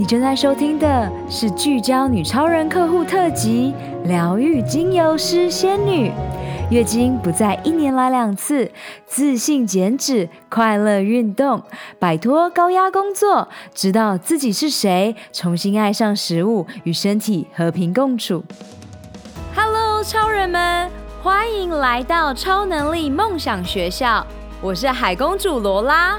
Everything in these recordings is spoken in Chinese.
你正在收听的是聚焦女超人客户特辑，疗愈精油师仙女，月经不再一年来两次，自信减脂，快乐运动，摆脱高压工作，知道自己是谁，重新爱上食物，与身体和平共处。Hello，超人们，欢迎来到超能力梦想学校，我是海公主罗拉。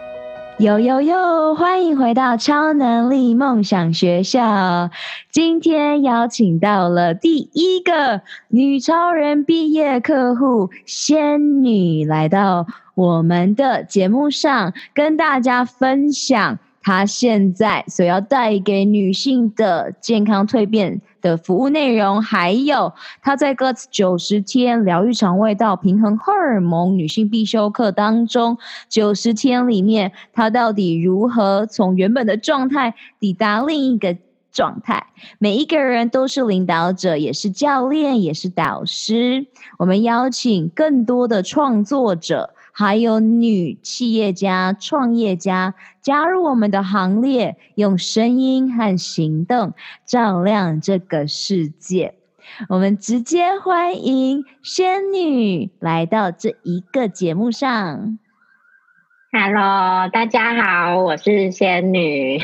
呦呦呦！欢迎回到超能力梦想学校。今天邀请到了第一个女超人毕业客户仙女来到我们的节目上，跟大家分享她现在所要带给女性的健康蜕变的服务内容，还有她在 g u t 九十天疗愈肠胃道、平衡荷尔蒙女性必修课当中，九十天里面她到底如何从原本的状态抵达另一个状态？每一个人都是领导者，也是教练，也是导师。我们邀请更多的创作者。还有女企业家、创业家加入我们的行列，用声音和行动照亮这个世界。我们直接欢迎仙女来到这一个节目上。Hello，大家好，我是仙女。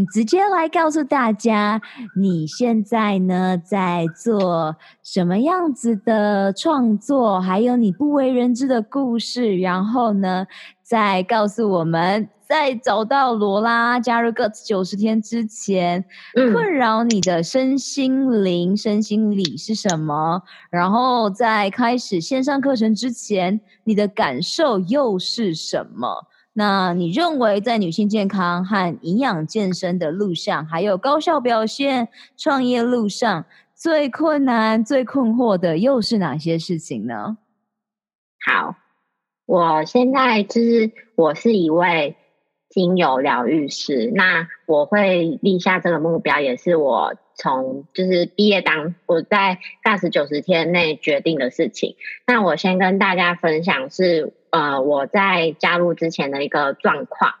你直接来告诉大家，你现在呢在做什么样子的创作，还有你不为人知的故事，然后呢，再告诉我们，在找到罗拉加入 Guts 九十天之前，困扰你的身心灵、嗯、身心理是什么？然后在开始线上课程之前，你的感受又是什么？那你认为在女性健康和营养健身的路上，还有高效表现创业路上，最困难、最困惑的又是哪些事情呢？好，我现在就是我是一位精油疗愈师，那我会立下这个目标，也是我从就是毕业当我在 Guts 九十天内决定的事情。那我先跟大家分享是。呃，我在加入之前的一个状况，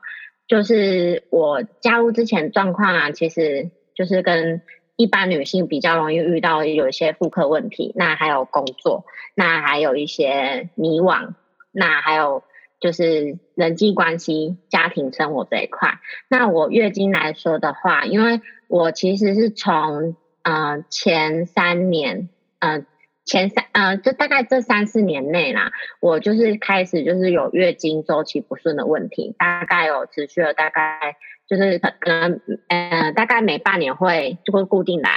就是我加入之前状况啊，其实就是跟一般女性比较容易遇到有一些妇科问题，那还有工作，那还有一些迷惘，那还有就是人际关系、家庭生活这一块。那我月经来说的话，因为我其实是从呃前三年，呃。前三呃，就大概这三四年内啦，我就是开始就是有月经周期不顺的问题，大概有持续了大概就是可能呃大概每半年会就会固定来，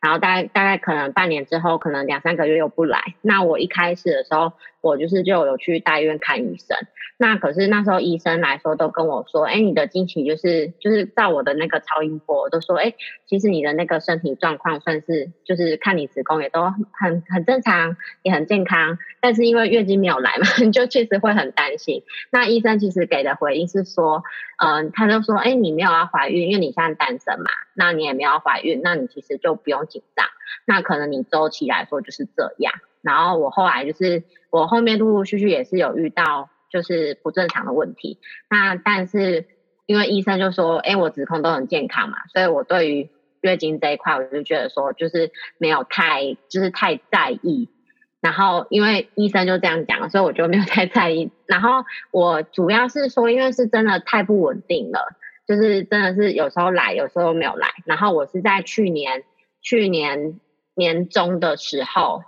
然后大概大概可能半年之后可能两三个月又不来。那我一开始的时候，我就是就有去大医院看医生。那可是那时候医生来说都跟我说，哎，你的经期就是就是照我的那个超音波都说，哎，其实你的那个身体状况算是就是看你子宫也都很很正常，也很健康，但是因为月经没有来嘛，你就确实会很担心。那医生其实给的回应是说，嗯、他就说，哎，你没有要怀孕，因为你现在单身嘛，那你也没有要怀孕，那你其实就不用紧张，那可能你周期来说就是这样。然后我后来就是我后面陆陆续续也是有遇到。就是不正常的问题，那但是因为医生就说，哎，我子宫都很健康嘛，所以我对于月经这一块，我就觉得说，就是没有太，就是太在意。然后因为医生就这样讲，所以我就没有太在意。然后我主要是说，因为是真的太不稳定了，就是真的是有时候来，有时候没有来。然后我是在去年去年年中的时候。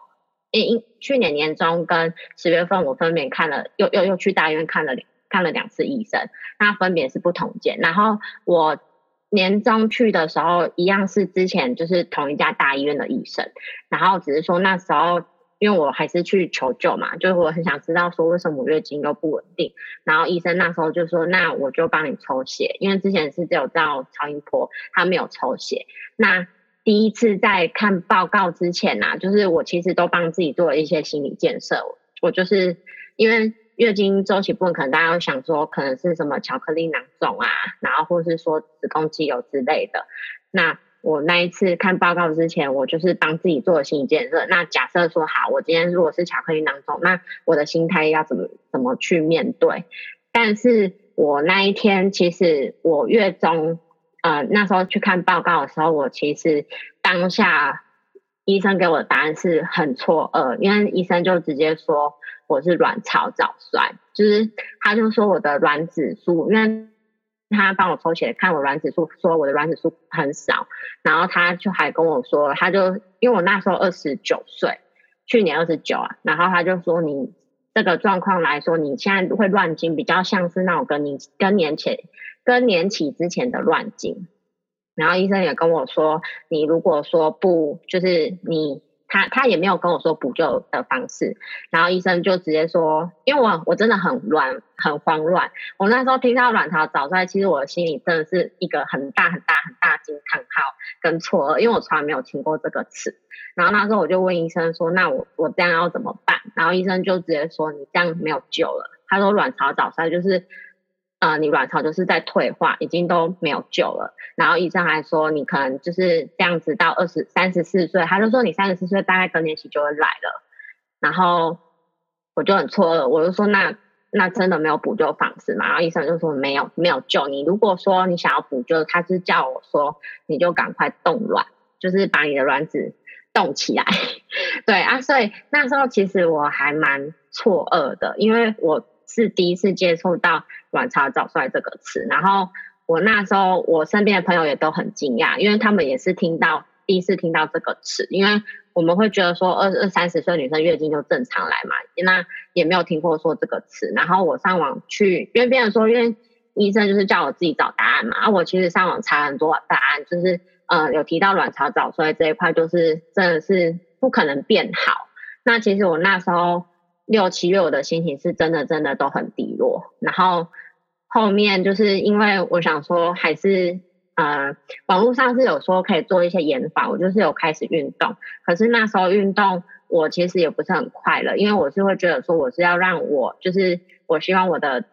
因去年年中跟十月份，我分别看了，又又又去大医院看了看了两次医生，那分别是不同间。然后我年中去的时候，一样是之前就是同一家大医院的医生，然后只是说那时候因为我还是去求救嘛，就是我很想知道说为什么月经又不稳定，然后医生那时候就说，那我就帮你抽血，因为之前是只有照超音波，他没有抽血，那。第一次在看报告之前啊，就是我其实都帮自己做了一些心理建设。我就是因为月经周期部分，可能大家会想说，可能是什么巧克力囊肿啊，然后或是说子宫肌瘤之类的。那我那一次看报告之前，我就是帮自己做了心理建设。那假设说好，我今天如果是巧克力囊肿，那我的心态要怎么怎么去面对？但是我那一天其实我月中呃那时候去看报告的时候，我其实当下医生给我的答案是很错愕，因为医生就直接说我是卵巢早衰，就是他就说我的卵子数，因为。他帮我抽血看我卵子数，说我的卵子数很少，然后他就还跟我说，他就因为我那时候二十九岁，去年二十九啊，然后他就说你这个状况来说，你现在会乱经，比较像是那种跟你更年前更年期之前的乱经，然后医生也跟我说，你如果说不，就是你。他他也没有跟我说补救的方式，然后医生就直接说，因为我我真的很乱很慌乱，我那时候听到卵巢早衰，其实我的心里真的是一个很大很大很大惊叹号跟错愕，因为我从来没有听过这个词。然后那时候我就问医生说，那我我这样要怎么办？然后医生就直接说，你这样没有救了。他说卵巢早衰就是。呃，你卵巢就是在退化，已经都没有救了。然后医生还说，你可能就是这样子到二十三十四岁，他就说你三十四岁大概更年期就会来了。然后我就很错愕，我就说那那真的没有补救方式吗？然后医生就说没有没有救你。如果说你想要补救，他是叫我说你就赶快冻卵，就是把你的卵子冻起来。对啊，所以那时候其实我还蛮错愕的，因为我。是第一次接触到卵巢早衰这个词，然后我那时候我身边的朋友也都很惊讶，因为他们也是听到第一次听到这个词，因为我们会觉得说二二三十岁女生月经就正常来嘛，那也没有听过说这个词。然后我上网去，因为别人说，因为医生就是叫我自己找答案嘛，啊，我其实上网查很多答案，就是呃有提到卵巢早衰这一块，就是真的是不可能变好。那其实我那时候。六七月我的心情是真的真的都很低落，然后后面就是因为我想说还是呃网络上是有说可以做一些研访，我就是有开始运动，可是那时候运动我其实也不是很快乐，因为我是会觉得说我是要让我就是我希望我的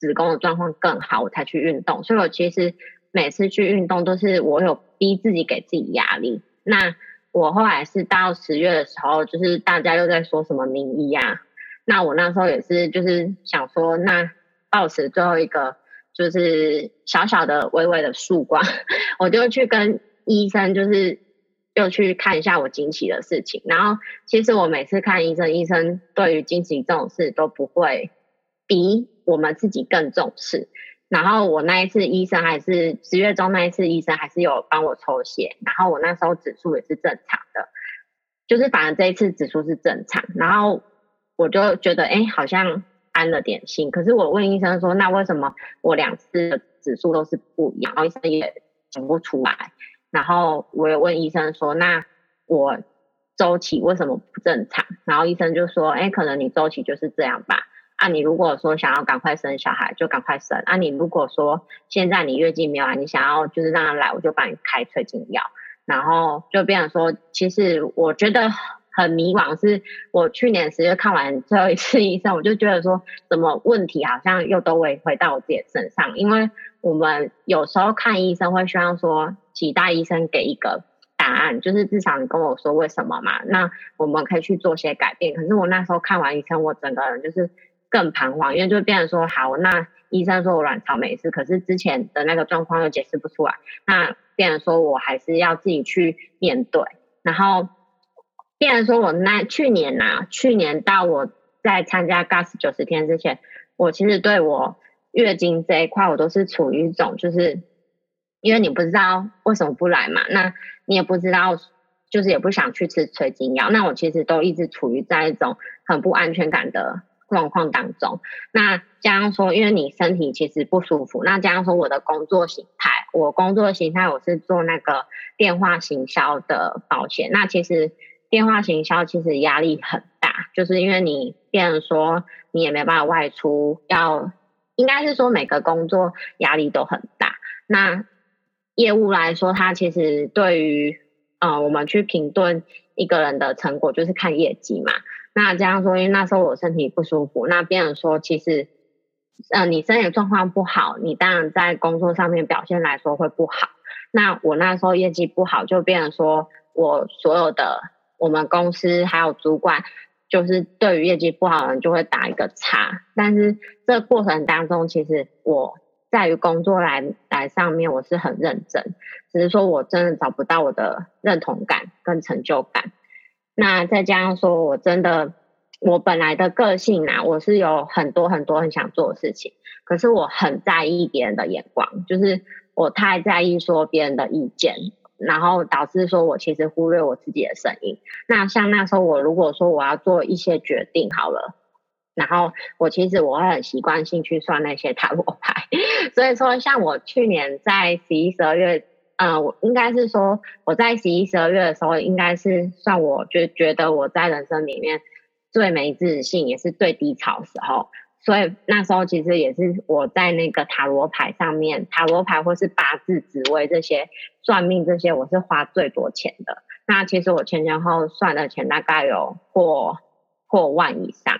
子宫的状况更好，我才去运动，所以我其实每次去运动都是我有逼自己给自己压力，那。我后来是到十月的时候，就是大家又在说什么名医啊，那我那时候也是就是想说，那抱持最后一个就是小小的微微的曙光，我就去跟医生就是又去看一下我经期的事情。然后其实我每次看医生，医生对于经期这种事都不会比我们自己更重视。然后我那一次医生还是十月中那一次医生还是有帮我抽血，然后我那时候指数也是正常的，就是反正这一次指数是正常，然后我就觉得哎好像安了点心。可是我问医生说，那为什么我两次的指数都是不一样？然后医生也讲不出来。然后我也问医生说，那我周期为什么不正常？然后医生就说，哎可能你周期就是这样吧。啊，你如果说想要赶快生小孩，就赶快生。啊，你如果说现在你月经没有来，你想要就是让他来，我就帮你开催经药。然后就变成说，其实我觉得很迷惘。是我去年十月看完最后一次医生，我就觉得说，什么问题好像又都会回到我自己身上。因为我们有时候看医生会希望说，其他医生给一个答案，就是至少你跟我说为什么嘛，那我们可以去做些改变。可是我那时候看完医生，我整个人就是。更彷徨，因为就变成说，好，那医生说我卵巢没事，可是之前的那个状况又解释不出来，那变成说我还是要自己去面对，然后变成说我那去年呐、去年到我在参加 GAS 九十天之前，我其实对我月经这一块，我都是处于一种就是，因为你不知道为什么不来嘛，那你也不知道，就是也不想去吃催经药，那我其实都一直处于在一种很不安全感的。状况当中，那加上说，因为你身体其实不舒服，那加上说我的工作形态，我工作形态我是做那个电话行销的保险，那其实电话行销其实压力很大，就是因为你变成说你也没办法外出，要应该是说每个工作压力都很大。那业务来说，它其实对于呃，我们去评断一个人的成果，就是看业绩嘛。那这样说，因为那时候我身体不舒服，那变成说，其实，呃，你身体状况不好，你当然在工作上面表现来说会不好。那我那时候业绩不好，就变成说我所有的我们公司还有主管，就是对于业绩不好的人就会打一个叉。但是这过程当中，其实我在于工作来来上面，我是很认真，只是说我真的找不到我的认同感跟成就感。那再加上说，我真的，我本来的个性啊，我是有很多很多很想做的事情，可是我很在意别人的眼光，就是我太在意说别人的意见，然后导致说我其实忽略我自己的声音。那像那时候我如果说我要做一些决定好了，然后我其实我会很习惯性去算那些塔罗牌，所以说像我去年在十一、十二月。嗯，我应该是说，我在十一、十二月的时候，应该是算我觉觉得我在人生里面最没自信，也是最低潮的时候。所以那时候其实也是我在那个塔罗牌上面，塔罗牌或是八字、紫微这些算命这些，我是花最多钱的。那其实我前前后后算的钱大概有过过万以上，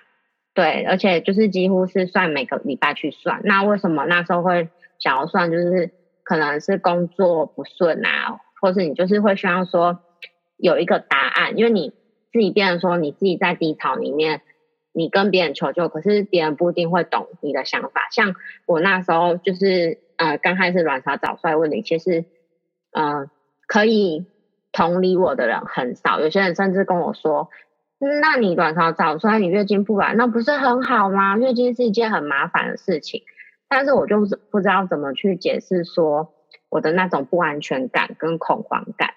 对，而且就是几乎是算每个礼拜去算。那为什么那时候会想要算，就是？可能是工作不顺啊，或是你就是会希望说有一个答案，因为你自己变成说你自己在低潮里面，你跟别人求救，可是别人不一定会懂你的想法。像我那时候就是呃刚开始卵巢早衰问题，其实呃可以同理我的人很少，有些人甚至跟我说，那你卵巢早衰，你月经不来，那不是很好吗？月经是一件很麻烦的事情。但是我就是不知道怎么去解释说我的那种不安全感跟恐慌感，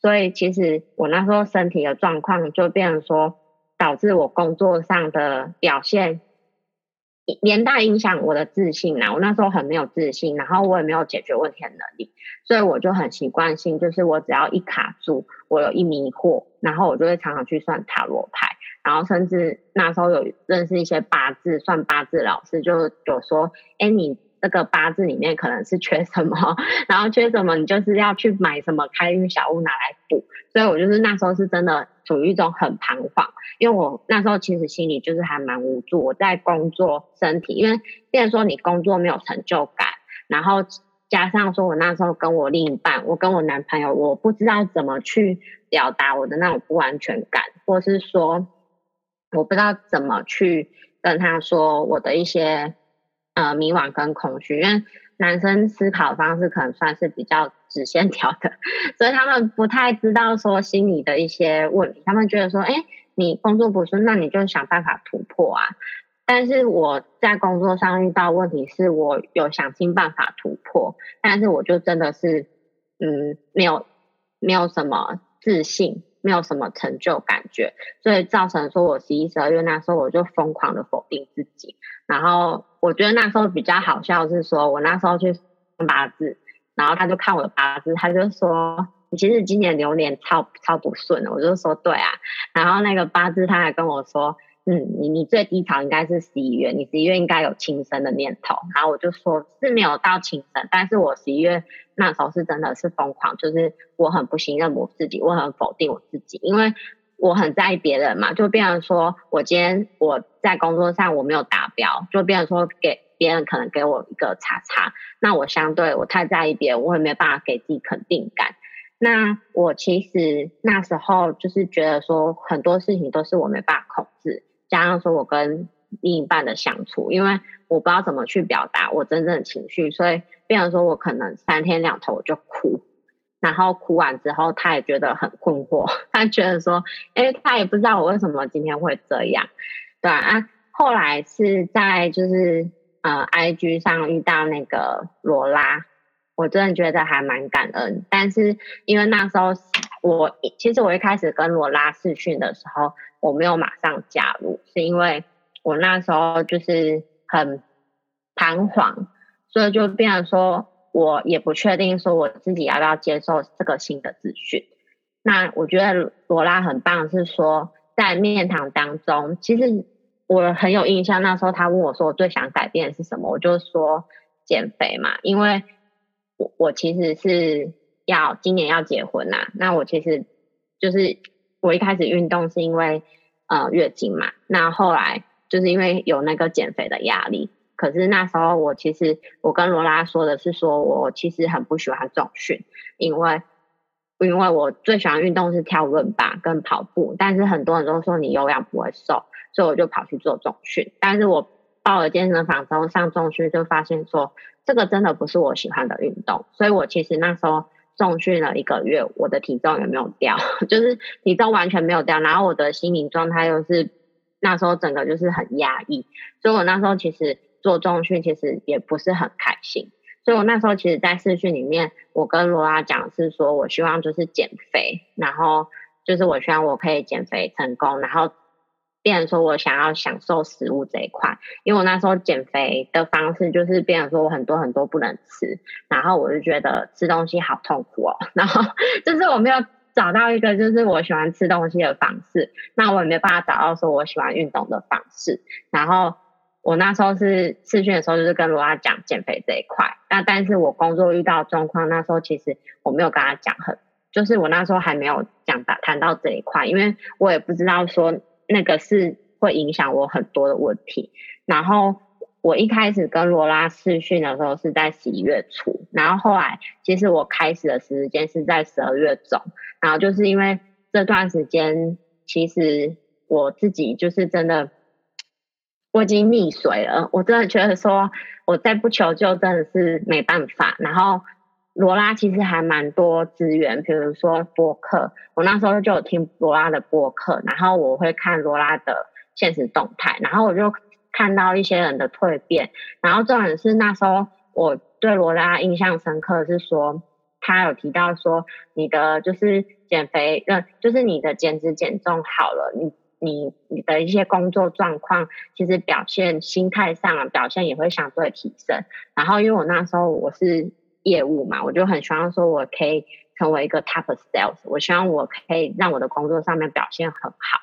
所以其实我那时候身体的状况就变成说，导致我工作上的表现连带影响我的自信啊。我那时候很没有自信，然后我也没有解决问题的能力，所以我就很习惯性，就是我只要一卡住，我有一迷惑，然后我就会常常去算塔罗牌。然后甚至那时候有认识一些八字算八字老师，就有说：“哎，你这个八字里面可能是缺什么，然后缺什么，你就是要去买什么开运小物拿来补。”所以，我就是那时候是真的处于一种很彷徨，因为我那时候其实心里就是还蛮无助。我在工作、身体，因为既然说你工作没有成就感，然后加上说我那时候跟我另一半，我跟我男朋友，我不知道怎么去表达我的那种不安全感，或是说。我不知道怎么去跟他说我的一些呃迷惘跟恐惧，因为男生思考方式可能算是比较直线条的，所以他们不太知道说心里的一些问题。他们觉得说，哎，你工作不顺，那你就想办法突破啊。但是我在工作上遇到问题，是我有想尽办法突破，但是我就真的是嗯，没有没有什么自信。没有什么成就感觉，所以造成说我十一、十二月那时候我就疯狂的否定自己。然后我觉得那时候比较好笑是说，我那时候去算八字，然后他就看我的八字，他就说你其实今年流年超超不顺的。我就说对啊，然后那个八字他还跟我说。嗯，你你最低潮应该是十一月，你十一月应该有轻生的念头。然后我就说是没有到轻生，但是我十一月那时候是真的是疯狂，就是我很不信任我自己，我很否定我自己，因为我很在意别人嘛，就变成说我今天我在工作上我没有达标，就变成说给别人可能给我一个叉叉，那我相对我太在意别人，我也没有办法给自己肯定感。那我其实那时候就是觉得说很多事情都是我没办法控制。加上说，我跟另一半的相处，因为我不知道怎么去表达我真正的情绪，所以变成说我可能三天两头就哭，然后哭完之后，他也觉得很困惑，他觉得说，因为，他也不知道我为什么今天会这样，对啊，后来是在就是呃，IG 上遇到那个罗拉，我真的觉得还蛮感恩，但是因为那时候我其实我一开始跟罗拉试训的时候。我没有马上加入，是因为我那时候就是很彷徨，所以就变成说我也不确定说我自己要不要接受这个新的资讯。那我觉得罗拉很棒，是说在面谈当中，其实我很有印象。那时候他问我说我最想改变的是什么，我就说减肥嘛，因为我我其实是要今年要结婚啦、那我其实就是我一开始运动是因为呃月经嘛，那后来就是因为有那个减肥的压力，可是那时候我其实我跟罗拉说的是说我其实很不喜欢重训，因为因为我最喜欢运动是跳伦巴跟跑步，但是很多人都说你有氧不会瘦，所以我就跑去做重训，但是我报了健身房之后上重训就发现说这个真的不是我喜欢的运动，所以我其实那时候。重训了一个月，我的体重也没有掉，就是体重完全没有掉。然后我的心理状态又是那时候整个就是很压抑，所以我那时候其实做重训其实也不是很开心。所以我那时候其实，在试训里面，我跟罗拉讲是说，我希望就是减肥，然后就是我希望我可以减肥成功，然后。变成说我想要享受食物这一块，因为我那时候减肥的方式就是变成说我很多很多不能吃，然后我就觉得吃东西好痛苦哦，然后就是我没有找到一个就是我喜欢吃东西的方式，那我也没办法找到说我喜欢运动的方式，然后我那时候是试训的时候就是跟罗拉讲减肥这一块，那但是我工作遇到状况，那时候其实我没有跟他讲很，就是我那时候还没有讲到谈到这一块，因为我也不知道说。那个是会影响我很多的问题。然后我一开始跟罗拉试训的时候是在十一月初，然后后来其实我开始的时间是在十二月中。然后就是因为这段时间，其实我自己就是真的我已经溺水了。我真的觉得说我再不求救真的是没办法。然后。罗拉其实还蛮多资源，比如说播客，我那时候就有听罗拉的播客，然后我会看罗拉的现实动态，然后我就看到一些人的蜕变，然后重点是那时候我对罗拉印象深刻是说，他有提到说你的就是减肥，呃，就是你的减脂减重好了，你你你的一些工作状况，其实表现心态上的表现也会相对提升，然后因为我那时候我是。业务嘛，我就很希望说，我可以成为一个 top sales。我希望我可以让我的工作上面表现很好，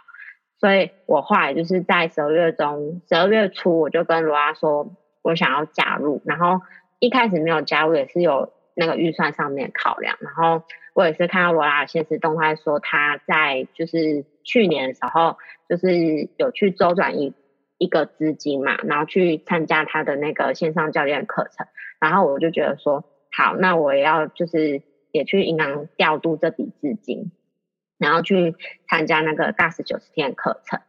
所以我后来就是在十二月中、十二月初，我就跟罗拉说，我想要加入。然后一开始没有加入，也是有那个预算上面考量。然后我也是看到罗拉的现实动态说，他在就是去年的时候，就是有去周转一一个资金嘛，然后去参加他的那个线上教练课程。然后我就觉得说。好，那我也要就是也去银行调度这笔资金，然后去参加那个 GAS 九十天课程。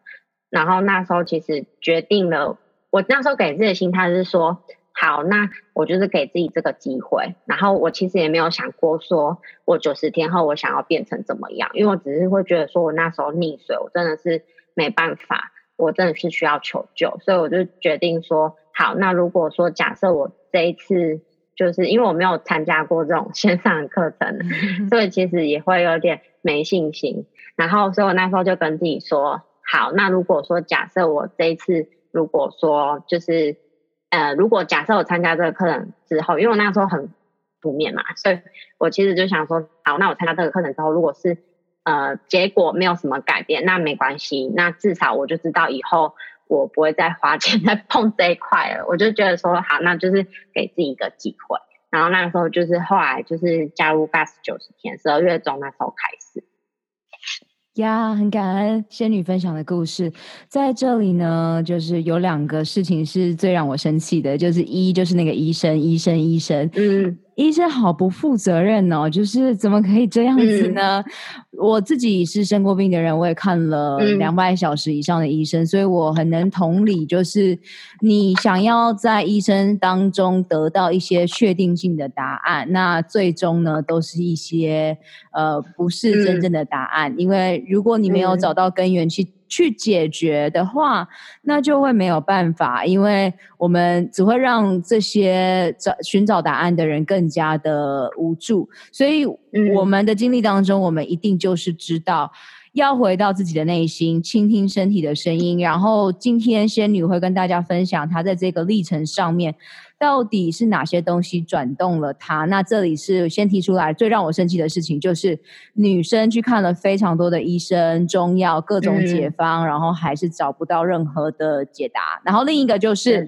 然后那时候其实决定了，我那时候给自己的心态是说，好，那我就是给自己这个机会。然后我其实也没有想过说我九十天后我想要变成怎么样，因为我只是会觉得说我那时候溺水，我真的是没办法，我真的是需要求救，所以我就决定说，好，那如果说假设我这一次。就是因为我没有参加过这种 线上的课程，所以其实也会有点没信心。然后，所以我那时候就跟自己说：好，那如果说假设我这一次，如果说就是呃，如果假设我参加这个课程之后，因为我那时候很负面嘛，所以我其实就想说：好，那我参加这个课程之后，如果是呃结果没有什么改变，那没关系，那至少我就知道以后。我不会再花钱再碰这一块了，我就觉得说好，那就是给自己一个机会。然后那时候就是后来就是加入 GAS 九十天，十二月中那时候开始。呀，很感恩仙女分享的故事，在这里呢，就是有两个事情是最让我生气的，就是一就是那个医生，医生，医生，嗯。医生好不负责任哦，就是怎么可以这样子呢？嗯、我自己是生过病的人，我也看了两百小时以上的医生，嗯、所以我很能同理，就是你想要在医生当中得到一些确定性的答案，那最终呢，都是一些呃不是真正的答案，嗯、因为如果你没有找到根源去。去解决的话，那就会没有办法，因为我们只会让这些找寻找答案的人更加的无助。所以，我们的经历当中，我们一定就是知道要回到自己的内心，倾听身体的声音。然后，今天仙女会跟大家分享她在这个历程上面。到底是哪些东西转动了他？那这里是先提出来最让我生气的事情，就是女生去看了非常多的医生、中药、各种解方，嗯、然后还是找不到任何的解答。然后另一个就是，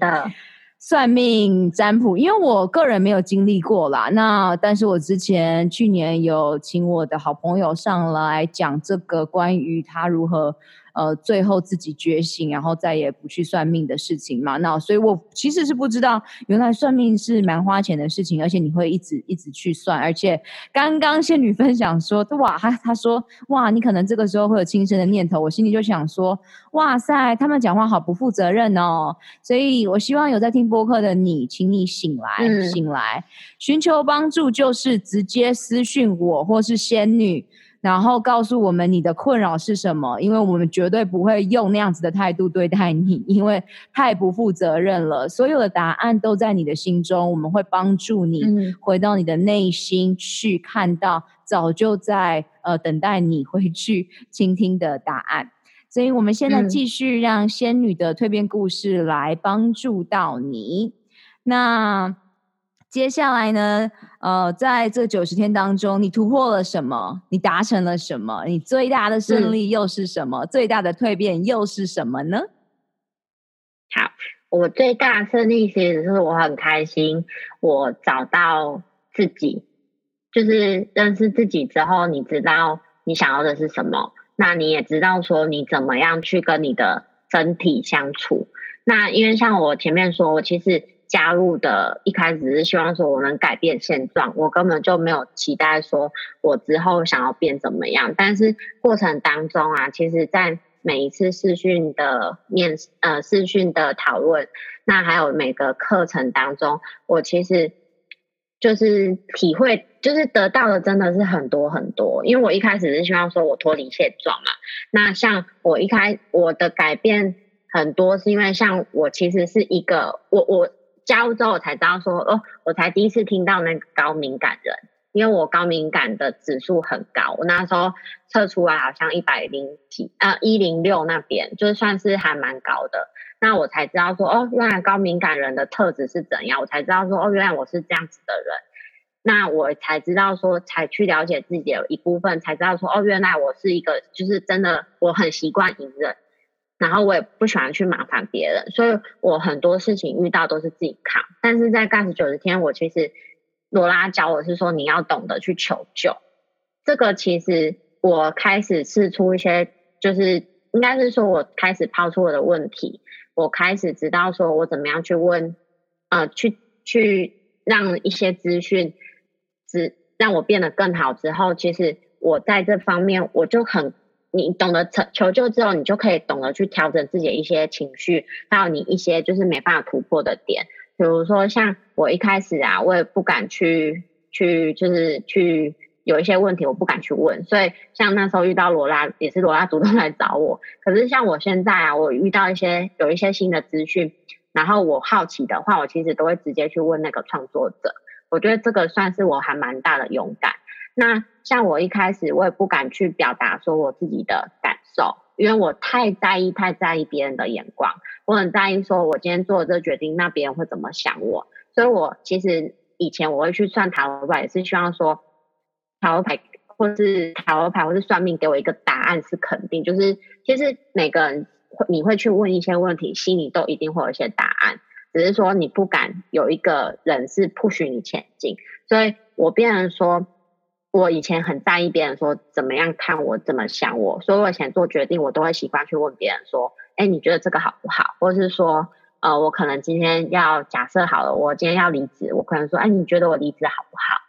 算命占卜，因为我个人没有经历过啦。那但是我之前去年有请我的好朋友上来讲这个关于他如何。呃，最后自己觉醒，然后再也不去算命的事情嘛。那所以我其实是不知道，原来算命是蛮花钱的事情，而且你会一直一直去算。而且刚刚仙女分享说，哇，她她说，哇，你可能这个时候会有轻生的念头。我心里就想说，哇塞，他们讲话好不负责任哦。所以我希望有在听播客的你，请你醒来，嗯、醒来，寻求帮助就是直接私讯我或是仙女。然后告诉我们你的困扰是什么，因为我们绝对不会用那样子的态度对待你，因为太不负责任了。所有的答案都在你的心中，我们会帮助你回到你的内心去看到早就在呃等待你回去倾听的答案。所以我们现在继续让仙女的蜕变故事来帮助到你。那。接下来呢？呃，在这九十天当中，你突破了什么？你达成了什么？你最大的胜利又是什么？嗯、最大的蜕变又是什么呢？好，我最大的胜利其实是我很开心，我找到自己，就是认识自己之后，你知道你想要的是什么，那你也知道说你怎么样去跟你的身体相处。那因为像我前面说，我其实。加入的一开始是希望说我能改变现状，我根本就没有期待说我之后想要变怎么样。但是过程当中啊，其实，在每一次试训的面呃试训的讨论，那还有每个课程当中，我其实就是体会，就是得到的真的是很多很多。因为我一开始是希望说我脱离现状嘛，那像我一开我的改变很多，是因为像我其实是一个我我。加入之后，我才知道说，哦，我才第一次听到那个高敏感人，因为我高敏感的指数很高，我那时候测出来好像一百零几，呃，一零六那边，就算是还蛮高的。那我才知道说，哦，原来高敏感人的特质是怎样，我才知道说，哦，原来我是这样子的人。那我才知道说，才去了解自己的一部分，才知道说，哦，原来我是一个，就是真的，我很习惯隐忍。然后我也不喜欢去麻烦别人，所以我很多事情遇到都是自己扛。但是在 GAS 九十天，我其实罗拉教我是说，你要懂得去求救。这个其实我开始试出一些，就是应该是说我开始抛出我的问题，我开始知道说我怎么样去问，呃，去去让一些资讯，只让我变得更好之后，其实我在这方面我就很。你懂得求求救之后，你就可以懂得去调整自己的一些情绪，还有你一些就是没办法突破的点。比如说，像我一开始啊，我也不敢去去，就是去有一些问题，我不敢去问。所以，像那时候遇到罗拉，也是罗拉主动来找我。可是，像我现在啊，我遇到一些有一些新的资讯，然后我好奇的话，我其实都会直接去问那个创作者。我觉得这个算是我还蛮大的勇敢。那像我一开始，我也不敢去表达说我自己的感受，因为我太在意、太在意别人的眼光。我很在意说，我今天做的这个决定，那别人会怎么想我。所以我其实以前我会去算塔罗牌，也是希望说塔罗牌或是塔罗牌或是算命给我一个答案是肯定。就是其实每个人会你会去问一些问题，心里都一定会有一些答案，只是说你不敢有一个人是不许你前进。所以我变成说。我以前很在意别人说怎么样看我，怎么想我，所以我以前做决定，我都会习惯去问别人说：“哎，你觉得这个好不好？”或者是说：“呃，我可能今天要假设好了，我今天要离职，我可能说：‘哎，你觉得我离职好不好？’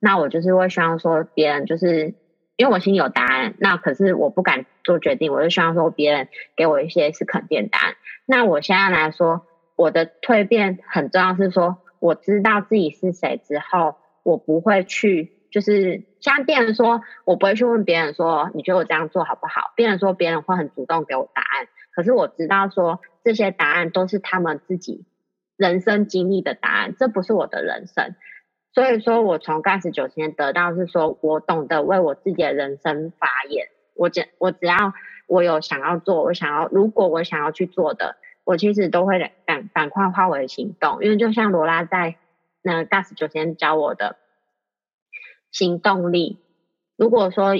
那我就是会希望说别人就是因为我心里有答案，那可是我不敢做决定，我就希望说别人给我一些是肯定答案。那我现在来说，我的蜕变很重要，是说我知道自己是谁之后，我不会去。就是像别人说，我不会去问别人说，你觉得我这样做好不好？别人说别人会很主动给我答案，可是我知道说这些答案都是他们自己人生经历的答案，这不是我的人生。所以说我从 GAS 九十天得到是说我懂得为我自己的人生发言。我只我只要我有想要做，我想要如果我想要去做的，我其实都会赶赶快化为行动。因为就像罗拉在那 GAS 九十天教我的。行动力。如果说，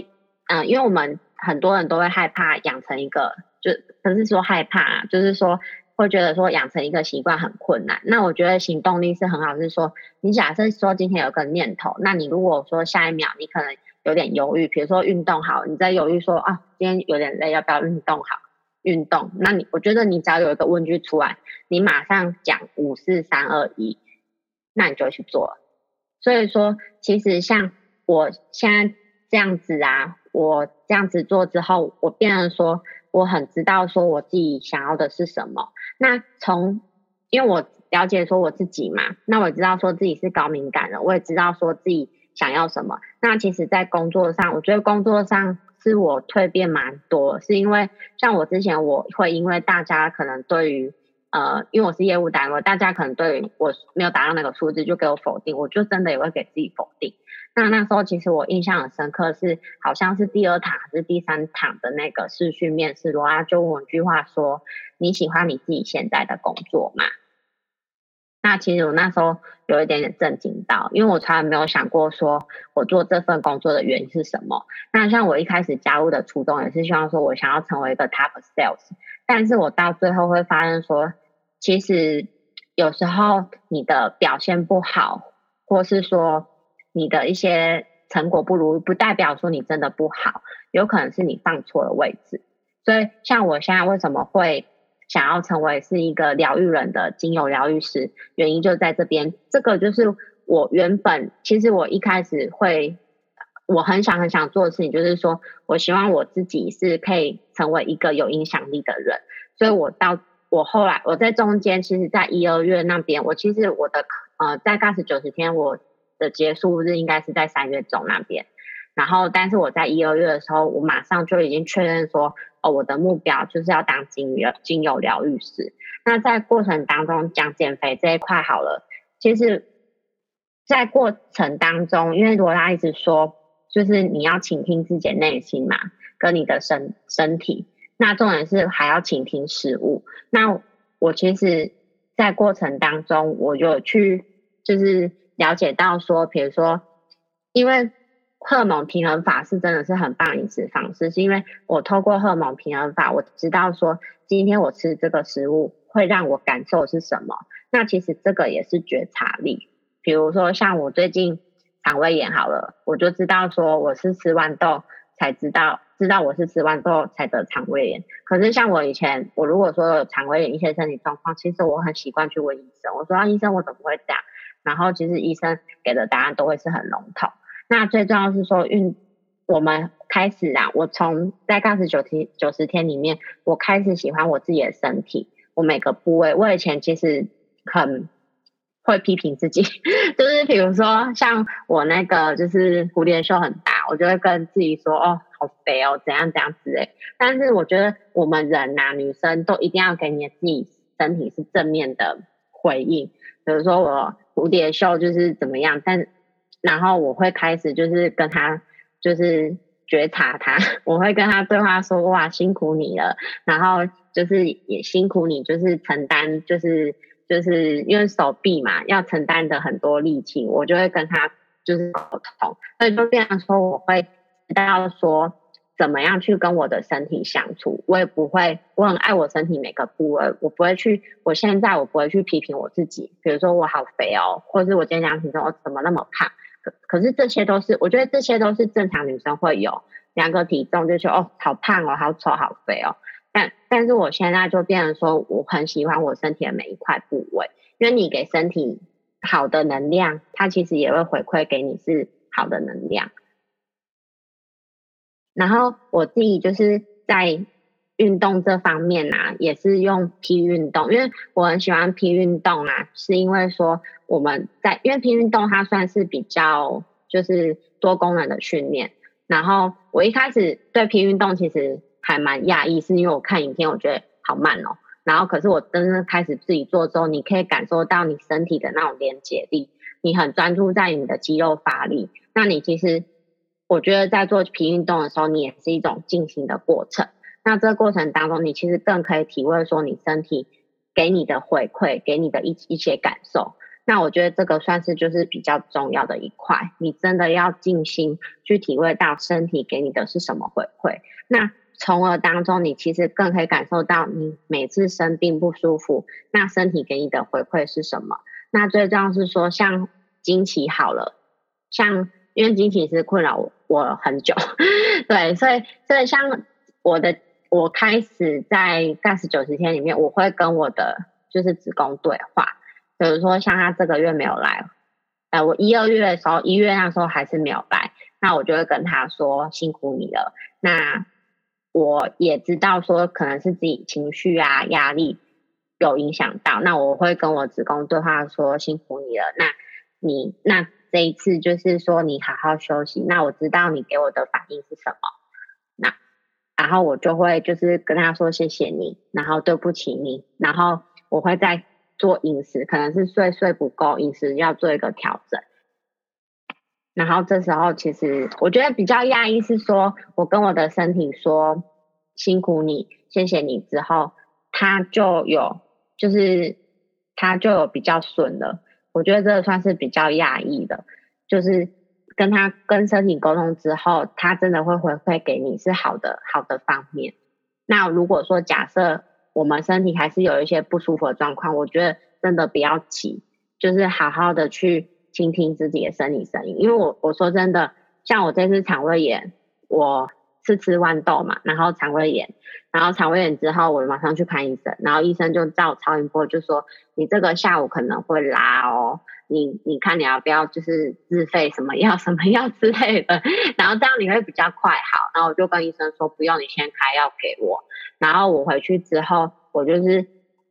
嗯、因为我们很多人都会害怕养成一个，就不是说害怕，啊就是说会觉得说养成一个习惯很困难。那我觉得行动力是很好，是说你假设说今天有个念头，那你如果说下一秒你可能有点犹豫，比如说运动好，你在犹豫说啊，今天有点累，要不要运动好？运动，那你我觉得你只要有一个问句出来，你马上讲五四三二一，那你就去做。所以说，其实像我现在这样子啊，我这样子做之后，我变成说我很知道说我自己想要的是什么。那从因为我了解说我自己嘛，那我知道说自己是高敏感的，我也知道说自己想要什么。那其实，在工作上，我觉得工作上。是我蜕变蛮多，是因为像我之前我会因为大家可能对于呃，因为我是业务单位，大家可能对于我没有达到那个数字就给我否定，我就真的也会给自己否定。那那时候其实我印象很深刻是，好像是第二堂还是第三堂的那个试训面试，罗拉就问一句话说：“你喜欢你自己现在的工作吗？”那其实我那时候有一点点震惊到，因为我从来没有想过说我做这份工作的原因是什么。那像我一开始加入的初衷也是希望说我想要成为一个 top sales，但是我到最后会发现说，其实有时候你的表现不好，或是说你的一些成果不如，不代表说你真的不好，有可能是你放错了位置。所以像我现在为什么会想要成为是一个疗愈人的精油疗愈师，原因就在这边。这个就是我原本其实我一开始会，我很想很想做的事情，就是说我希望我自己是可以成为一个有影响力的人。所以我到我后来我在中间，其实在一二月那边，我其实我的呃在 GAS 九十天，我的结束日应该是在三月中那边。然后，但是我在一二月的时候，我马上就已经确认说，哦，我的目标就是要当精油精油疗愈师。那在过程当中讲减肥这一块好了，其实，在过程当中，因为罗拉一直说，就是你要倾听自己的内心嘛，跟你的身身体。那重点是还要倾听食物。那我其实，在过程当中，我就去就是了解到说，比如说，因为。荷尔蒙平衡法是真的是很棒饮食方式，是因为我透过荷尔蒙平衡法，我知道说今天我吃这个食物会让我感受是什么。那其实这个也是觉察力。比如说像我最近肠胃炎好了，我就知道说我是吃豌豆才知道，知道我是吃豌豆才得肠胃炎。可是像我以前，我如果说有肠胃炎一些身体状况，其实我很习惯去问医生，我说啊医生我怎么会这样？然后其实医生给的答案都会是很笼统。那最重要是说运，我们开始啊，我从在杠十九天九十天里面，我开始喜欢我自己的身体，我每个部位，我以前其实很会批评自己，就是比如说像我那个就是蝴蝶袖很大，我就会跟自己说哦，好肥哦，怎样怎样之类。但是我觉得我们人呐、啊，女生都一定要给你自己身体是正面的回应，比如说我蝴蝶袖就是怎么样，但。然后我会开始就是跟他就是觉察他，我会跟他对话说，哇，辛苦你了，然后就是也辛苦你就是承担就是就是因为手臂嘛要承担的很多力气，我就会跟他就是沟通，所以就这样说我会知道说怎么样去跟我的身体相处，我也不会我很爱我身体每个部位，我不会去我现在我不会去批评我自己，比如说我好肥哦，或是我今天量体重我怎么那么胖。可可是这些都是，我觉得这些都是正常女生会有两个体重，就说哦，好胖哦，好丑，好肥哦。但但是我现在就变成说，我很喜欢我身体的每一块部位，因为你给身体好的能量，它其实也会回馈给你是好的能量。然后我自己就是在。运动这方面啊，也是用 P 运动，因为我很喜欢 P 运动啊，是因为说我们在，因为 P 运动它算是比较就是多功能的训练。然后我一开始对 P 运动其实还蛮讶异，是因为我看影片我觉得好慢哦。然后可是我真正开始自己做之后，你可以感受到你身体的那种连接力，你很专注在你的肌肉发力。那你其实我觉得在做皮运动的时候，你也是一种静心的过程。那这个过程当中，你其实更可以体会说你身体给你的回馈，给你的一一些感受。那我觉得这个算是就是比较重要的一块，你真的要静心去体会到身体给你的是什么回馈。那从而当中，你其实更可以感受到你每次生病不舒服，那身体给你的回馈是什么？那最重要是说，像经期好了，像因为经期是困扰我，我很久，对，所以所以像我的，我开始在 GAS 九十天里面，我会跟我的就是子宫对话，比如说像他这个月没有来，呃，我一二月的时候，一月那时候还是没有来，那我就会跟他说辛苦你了，那。我也知道说可能是自己情绪啊压力有影响到，那我会跟我子宫对话说辛苦你了。那你那这一次就是说你好好休息。那我知道你给我的反应是什么。那然后我就会就是跟他说谢谢你，然后对不起你，然后我会再做饮食，可能是睡睡不够，饮食要做一个调整。然后这时候，其实我觉得比较压抑是说，我跟我的身体说辛苦你，谢谢你之后，他就有就是他就有比较顺了。我觉得这算是比较讶异的，就是跟他跟身体沟通之后，他真的会回馈给你是好的好的方面。那如果说假设我们身体还是有一些不舒服的状况，我觉得真的不要急，就是好好的去。倾听自己的生理声音，因为我我说真的，像我这次肠胃炎，我是吃豌豆嘛，然后肠胃炎，然后肠胃炎之后，我马上去看医生，然后医生就照超音波，就说你这个下午可能会拉哦，你你看你要不要就是自费什么药 什么药之类的，然后这样你会比较快好，然后我就跟医生说不用，你先开药给我，然后我回去之后，我就是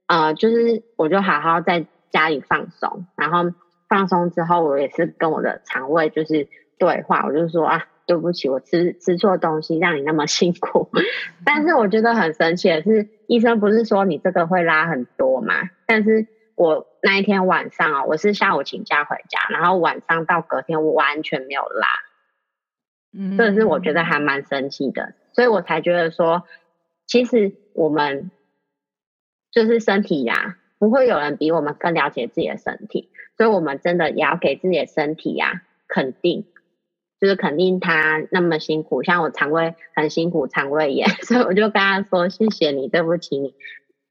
呃就是我就好好在家里放松，然后。放松之后，我也是跟我的肠胃就是对话，我就说啊，对不起，我吃吃错东西，让你那么辛苦。但是我觉得很神奇的是，医生不是说你这个会拉很多嘛？但是我那一天晚上啊，我是下午请假回家，然后晚上到隔天我完全没有拉，嗯，这是我觉得还蛮神奇的，所以我才觉得说，其实我们就是身体呀、啊。不会有人比我们更了解自己的身体，所以我们真的也要给自己的身体呀、啊、肯定，就是肯定他那么辛苦。像我肠胃很辛苦，肠胃炎，所以我就跟他说谢谢你，对不起你。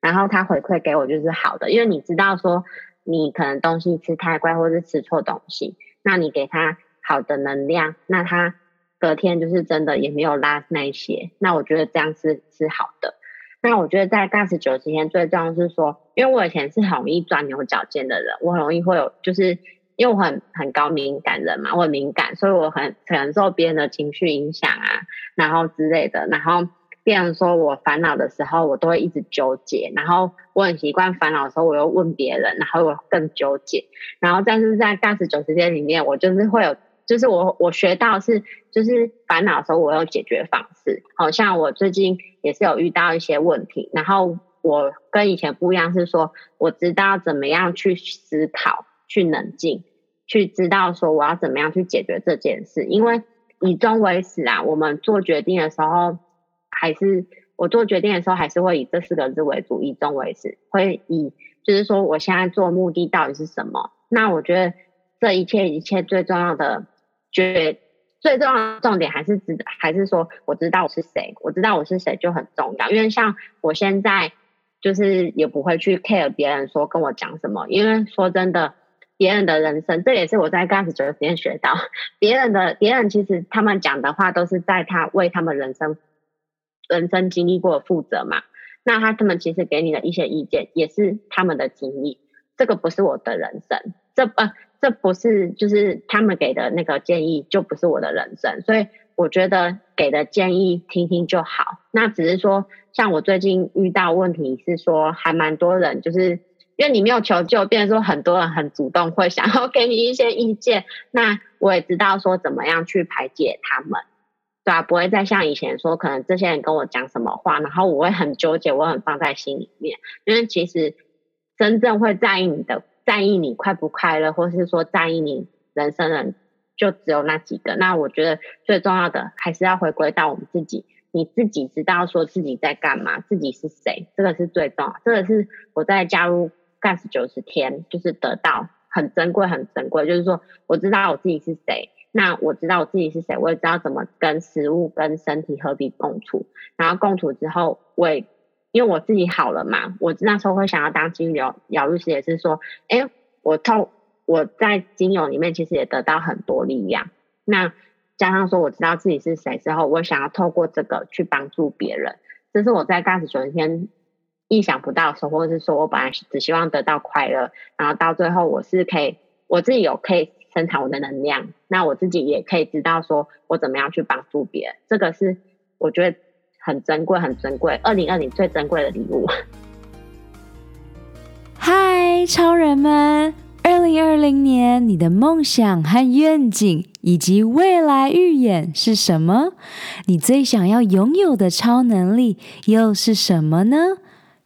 然后他回馈给我就是好的，因为你知道说你可能东西吃太怪，或是吃错东西，那你给他好的能量，那他隔天就是真的也没有拉那些。那我觉得这样是是好的。那我觉得在 GAS 九十天最重要是说，因为我以前是很容易钻牛角尖的人，我很容易会有，就是因为我很很高敏感人嘛，我很敏感，所以我很很受别人的情绪影响啊，然后之类的，然后别人说我烦恼的时候，我都会一直纠结，然后我很习惯烦恼的时候，我又问别人，然后我更纠结，然后但是在 GAS 九十天里面，我就是会有。就是我我学到是，就是烦恼的时候我有解决方式。好像我最近也是有遇到一些问题，然后我跟以前不一样，是说我知道怎么样去思考、去冷静、去知道说我要怎么样去解决这件事。因为以终为始啊，我们做决定的时候，还是我做决定的时候，还是会以这四个字为主，以终为始，会以就是说我现在做目的到底是什么？那我觉得这一切一切最重要的。觉得最重要的重点还是知，还是说我知道我是谁，我知道我是谁就很重要。因为像我现在就是也不会去 care 别人说跟我讲什么，因为说真的，别人的人生，这也是我在 GAS 九十天学到，别人的别人其实他们讲的话都是在他为他们人生人生经历过负责嘛。那他他们其实给你的一些意见也是他们的经历，这个不是我的人生，这呃。这不是就是他们给的那个建议，就不是我的人生，所以我觉得给的建议听听就好。那只是说，像我最近遇到问题是说，还蛮多人就是因为你没有求救，变成说很多人很主动会想要给你一些意见。那我也知道说怎么样去排解他们，对啊，不会再像以前说，可能这些人跟我讲什么话，然后我会很纠结，我很放在心里面。因为其实真正会在意你的。在意你快不快乐，或是说在意你人生人，就只有那几个。那我觉得最重要的还是要回归到我们自己，你自己知道说自己在干嘛，自己是谁，这个是最重要。这个是我在加入九十天，就是得到很珍贵、很珍贵，就是说我知道我自己是谁。那我知道我自己是谁，我也知道怎么跟食物跟身体和平共处。然后共处之后，我也因为我自己好了嘛，我那时候会想要当精油疗愈师，也是说，哎，我透我在精油里面其实也得到很多力量。那加上说我知道自己是谁之后，我想要透过这个去帮助别人，这是我在 GOT 九十天意想不到的时候，或者是说我本来只希望得到快乐，然后到最后我是可以我自己有可以生产我的能量，那我自己也可以知道说我怎么样去帮助别人，这个是我觉得很珍贵、很珍贵，二零二零最珍贵的礼物。嗨，超人们！二零二零年，你的梦想和愿景以及未来预演是什么？你最想要拥有的超能力又是什么呢？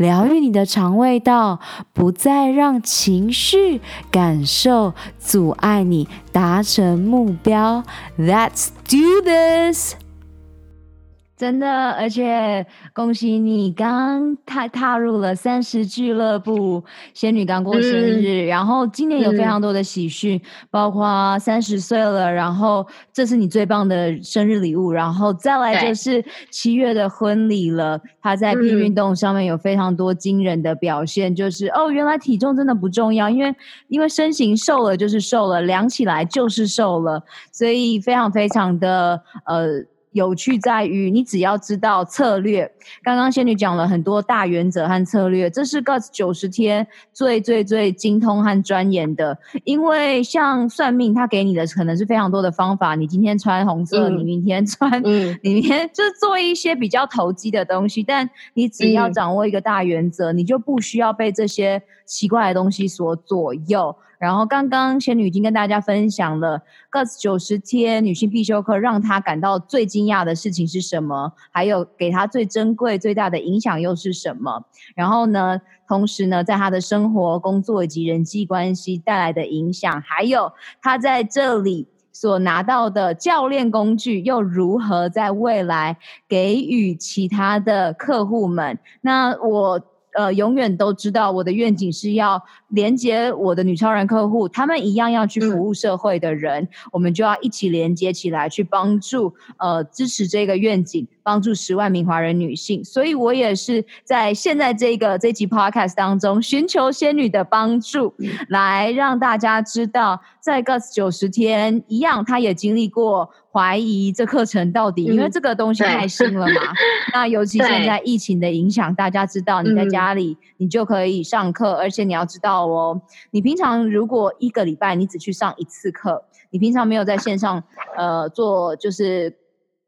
疗愈你的肠胃道，不再让情绪感受阻碍你达成目标。Let's do this！真的，而且恭喜你刚踏踏入了三十俱乐部，仙女刚过生日，嗯、然后今年有非常多的喜讯，嗯、包括三十岁了，然后这是你最棒的生日礼物，然后再来就是七月的婚礼了。他在拼运动上面有非常多惊人的表现，就是哦，原来体重真的不重要，因为因为身形瘦了就是瘦了，量起来就是瘦了，所以非常非常的呃。有趣在于，你只要知道策略。刚刚仙女讲了很多大原则和策略，这是 GOT 九十天最最最精通和钻研的。因为像算命，他给你的可能是非常多的方法。你今天穿红色，嗯、你明天穿，嗯、你明天就是做一些比较投机的东西。但你只要掌握一个大原则，嗯、你就不需要被这些奇怪的东西所左右。然后刚刚仙女已经跟大家分享了 GOT 九十天女性必修课，让她感到最惊讶的事情是什么？还有给她最珍贵、最大的影响又是什么？然后呢，同时呢，在她的生活、工作以及人际关系带来的影响，还有她在这里所拿到的教练工具，又如何在未来给予其他的客户们？那我。呃，永远都知道我的愿景是要连接我的女超人客户，他们一样要去服务社会的人，嗯、我们就要一起连接起来，去帮助呃支持这个愿景，帮助十万名华人女性。所以我也是在现在这个这集 podcast 当中寻求仙女的帮助，来让大家知道在 Guts 九十天一样，他也经历过怀疑这课程到底，嗯、因为这个东西太新了嘛。那尤其现在疫情的影响，大家知道你在家里你就可以上课，嗯、而且你要知道哦，你平常如果一个礼拜你只去上一次课，你平常没有在线上呃做就是。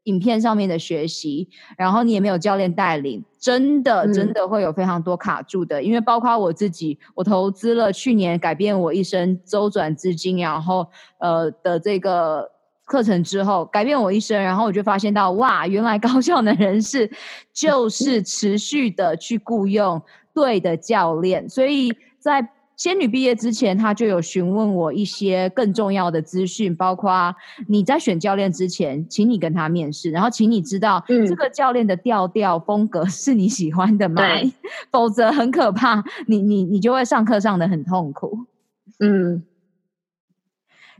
影片上面的学习，然后你也没有教练带领，真的真的会有非常多卡住的。嗯、因为包括我自己，我投资了去年改变我一生周转资金，然后呃的这个课程之后，改变我一生，然后我就发现到哇，原来高效能人士就是持续的去雇佣对的教练，所以在。仙女毕业之前，她就有询问我一些更重要的资讯，包括你在选教练之前，请你跟他面试，然后请你知道这个教练的调调风格是你喜欢的吗？否则很可怕，你你你就会上课上的很痛苦。嗯。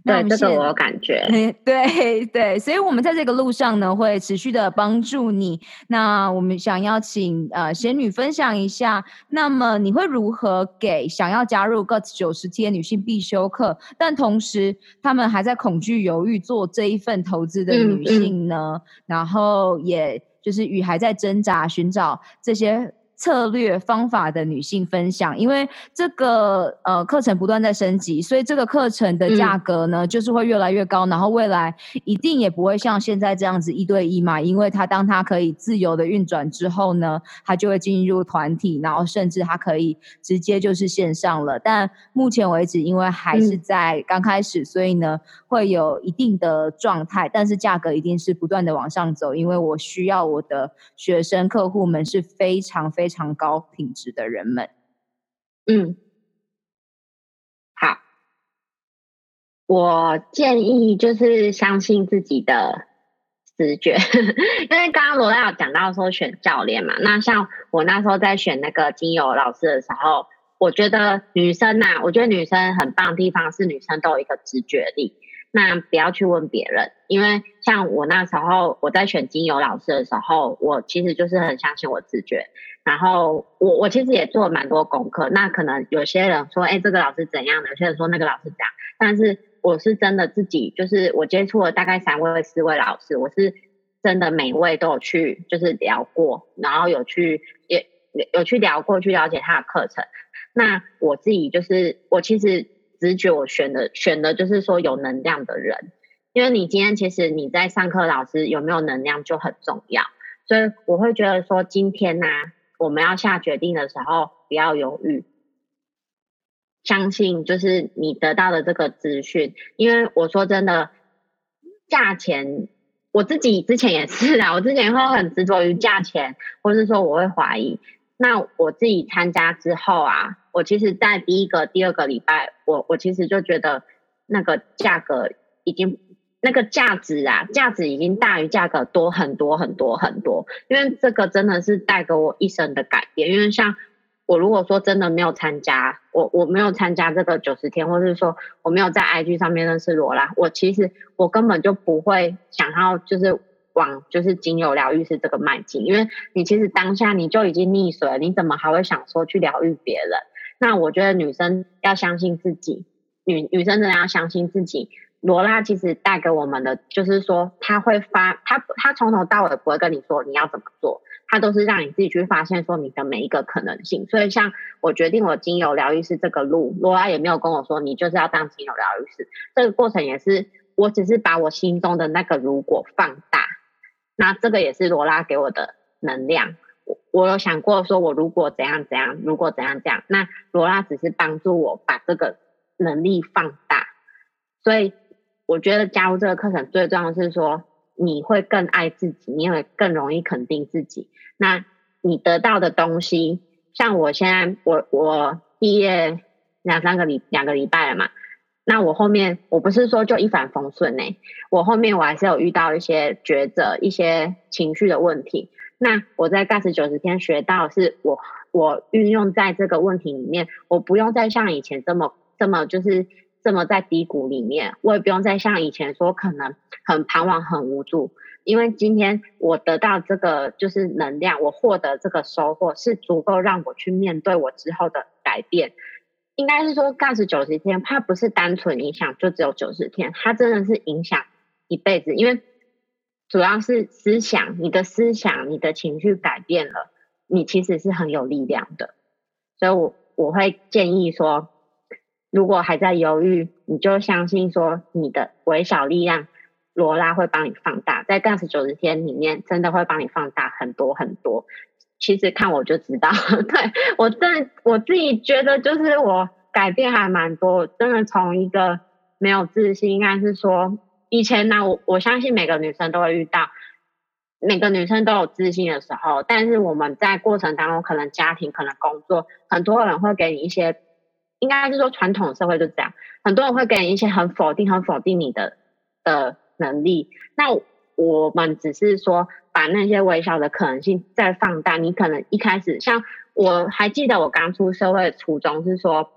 对，这个我有感觉。对对，所以，我们在这个路上呢，会持续的帮助你。那我们想要请呃仙女分享一下，那么你会如何给想要加入 Guts 九十天女性必修课，但同时他们还在恐惧犹豫做这一份投资的女性呢？嗯嗯、然后，也就是与还在挣扎寻找这些。策略方法的女性分享，因为这个呃课程不断在升级，所以这个课程的价格呢，嗯、就是会越来越高。然后未来一定也不会像现在这样子一对一嘛，因为它当它可以自由的运转之后呢，它就会进入团体，然后甚至它可以直接就是线上了。但目前为止，因为还是在刚开始，嗯、所以呢会有一定的状态，但是价格一定是不断的往上走，因为我需要我的学生客户们是非常非常。常高品质的人们，嗯，好，我建议就是相信自己的直觉，因为刚刚罗拉有讲到说选教练嘛，那像我那时候在选那个精油老师的时候，我觉得女生呐、我觉得女生很棒的地方是女生都有一个直觉力。那不要去问别人，因为像我那时候我在选精油老师的时候，我其实就是很相信我自觉。然后我我其实也做了蛮多功课。那可能有些人说，哎，这个老师怎样的？有些人说那个老师怎样。但是我是真的自己，就是我接触了大概三位四位老师，我是真的每位都有去就是聊过，然后有去也有去聊过，去了解他的课程。那我自己就是我其实。直觉我选的选的就是说有能量的人，因为你今天其实你在上课，老师有没有能量就很重要，所以我会觉得说今天呢、我们要下决定的时候不要犹豫，相信就是你得到的这个资讯，因为我说真的，价钱我自己之前也是啊，我之前会很执着于价钱，或是说我会怀疑。那我自己参加之后啊，我其实，在第一个、第二个礼拜，我我其实就觉得那个价格已经那个价值啊，价值已经大于价格多很多很多很多。因为这个真的是带给我一生的改变。因为像我如果说真的没有参加，我我没有参加这个九十天，或是说我没有在 IG 上面认识罗拉，我其实我根本就不会想要就是。往就是精油疗愈师这个迈进，因为你其实当下你就已经溺水了，你怎么还会想说去疗愈别人？那我觉得女生要相信自己，女女生真的要相信自己。罗拉其实带给我们的就是说，她会发，她她从头到尾不会跟你说你要怎么做，她都是让你自己去发现说你的每一个可能性。所以像我决定我精油疗愈师这个路，罗拉也没有跟我说你就是要当精油疗愈师，这个过程也是我只是把我心中的那个如果放大。那这个也是罗拉给我的能量。我我有想过说，我如果怎样怎样，如果怎样怎样，那罗拉只是帮助我把这个能力放大。所以我觉得加入这个课程最重要的是说，你会更爱自己，你会更容易肯定自己。那你得到的东西，像我现在，我我毕业两三个礼两个礼拜了嘛。那我后面我不是说就一帆风顺呢，我后面我还是有遇到一些抉择、一些情绪的问题。那我在 Guts 九十天学到是我我运用在这个问题里面，我不用再像以前这么这么就是这么在低谷里面，我也不用再像以前说可能很彷徨、很无助，因为今天我得到这个就是能量，我获得这个收获是足够让我去面对我之后的改变。应该是说 GAS 九十天，它不是单纯影响就只有九十天，它真的是影响一辈子，因为主要是思想，你的思想、你的情绪改变了，你其实是很有力量的。所以我我会建议说，如果还在犹豫，你就相信说你的微小力量，罗拉会帮你放大，在 GAS 九十天里面，真的会帮你放大很多很多。其实看我就知道，对，我真我自己觉得就是我改变还蛮多，真的从一个没有自信，应该是说以前呢，我我相信每个女生都会遇到，每个女生都有自信的时候，但是我们在过程当中，可能家庭，可能工作，很多人会给你一些，应该是说传统社会就这样，很多人会给你一些很否定、很否定你的的能力，那我们只是说。把那些微小的可能性再放大，你可能一开始像我还记得我刚出社会的初衷是说，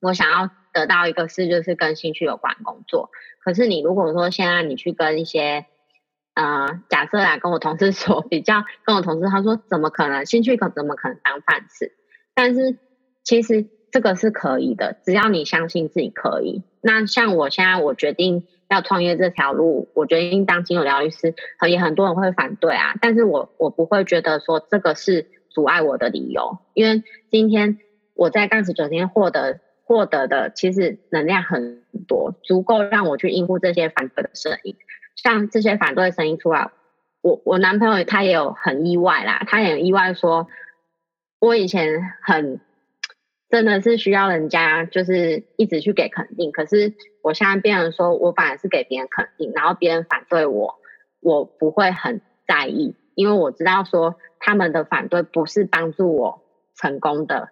我想要得到一个事就是跟兴趣有关工作。可是你如果说现在你去跟一些，呃，假设来跟我同事说比较，跟我同事他说怎么可能兴趣可怎么可能当饭吃？但是其实这个是可以的，只要你相信自己可以。那像我现在我决定。要创业这条路，我决定当精油疗愈师，也很多人会反对啊。但是我我不会觉得说这个是阻碍我的理由，因为今天我在 GAS 九天获得获得的其实能量很多，足够让我去应付这些反对的声音。像这些反对的声音出来，我我男朋友他也有很意外啦，他也很意外说，我以前很。真的是需要人家就是一直去给肯定，可是我现在变成说，我反而是给别人肯定，然后别人反对我，我不会很在意，因为我知道说他们的反对不是帮助我成功的，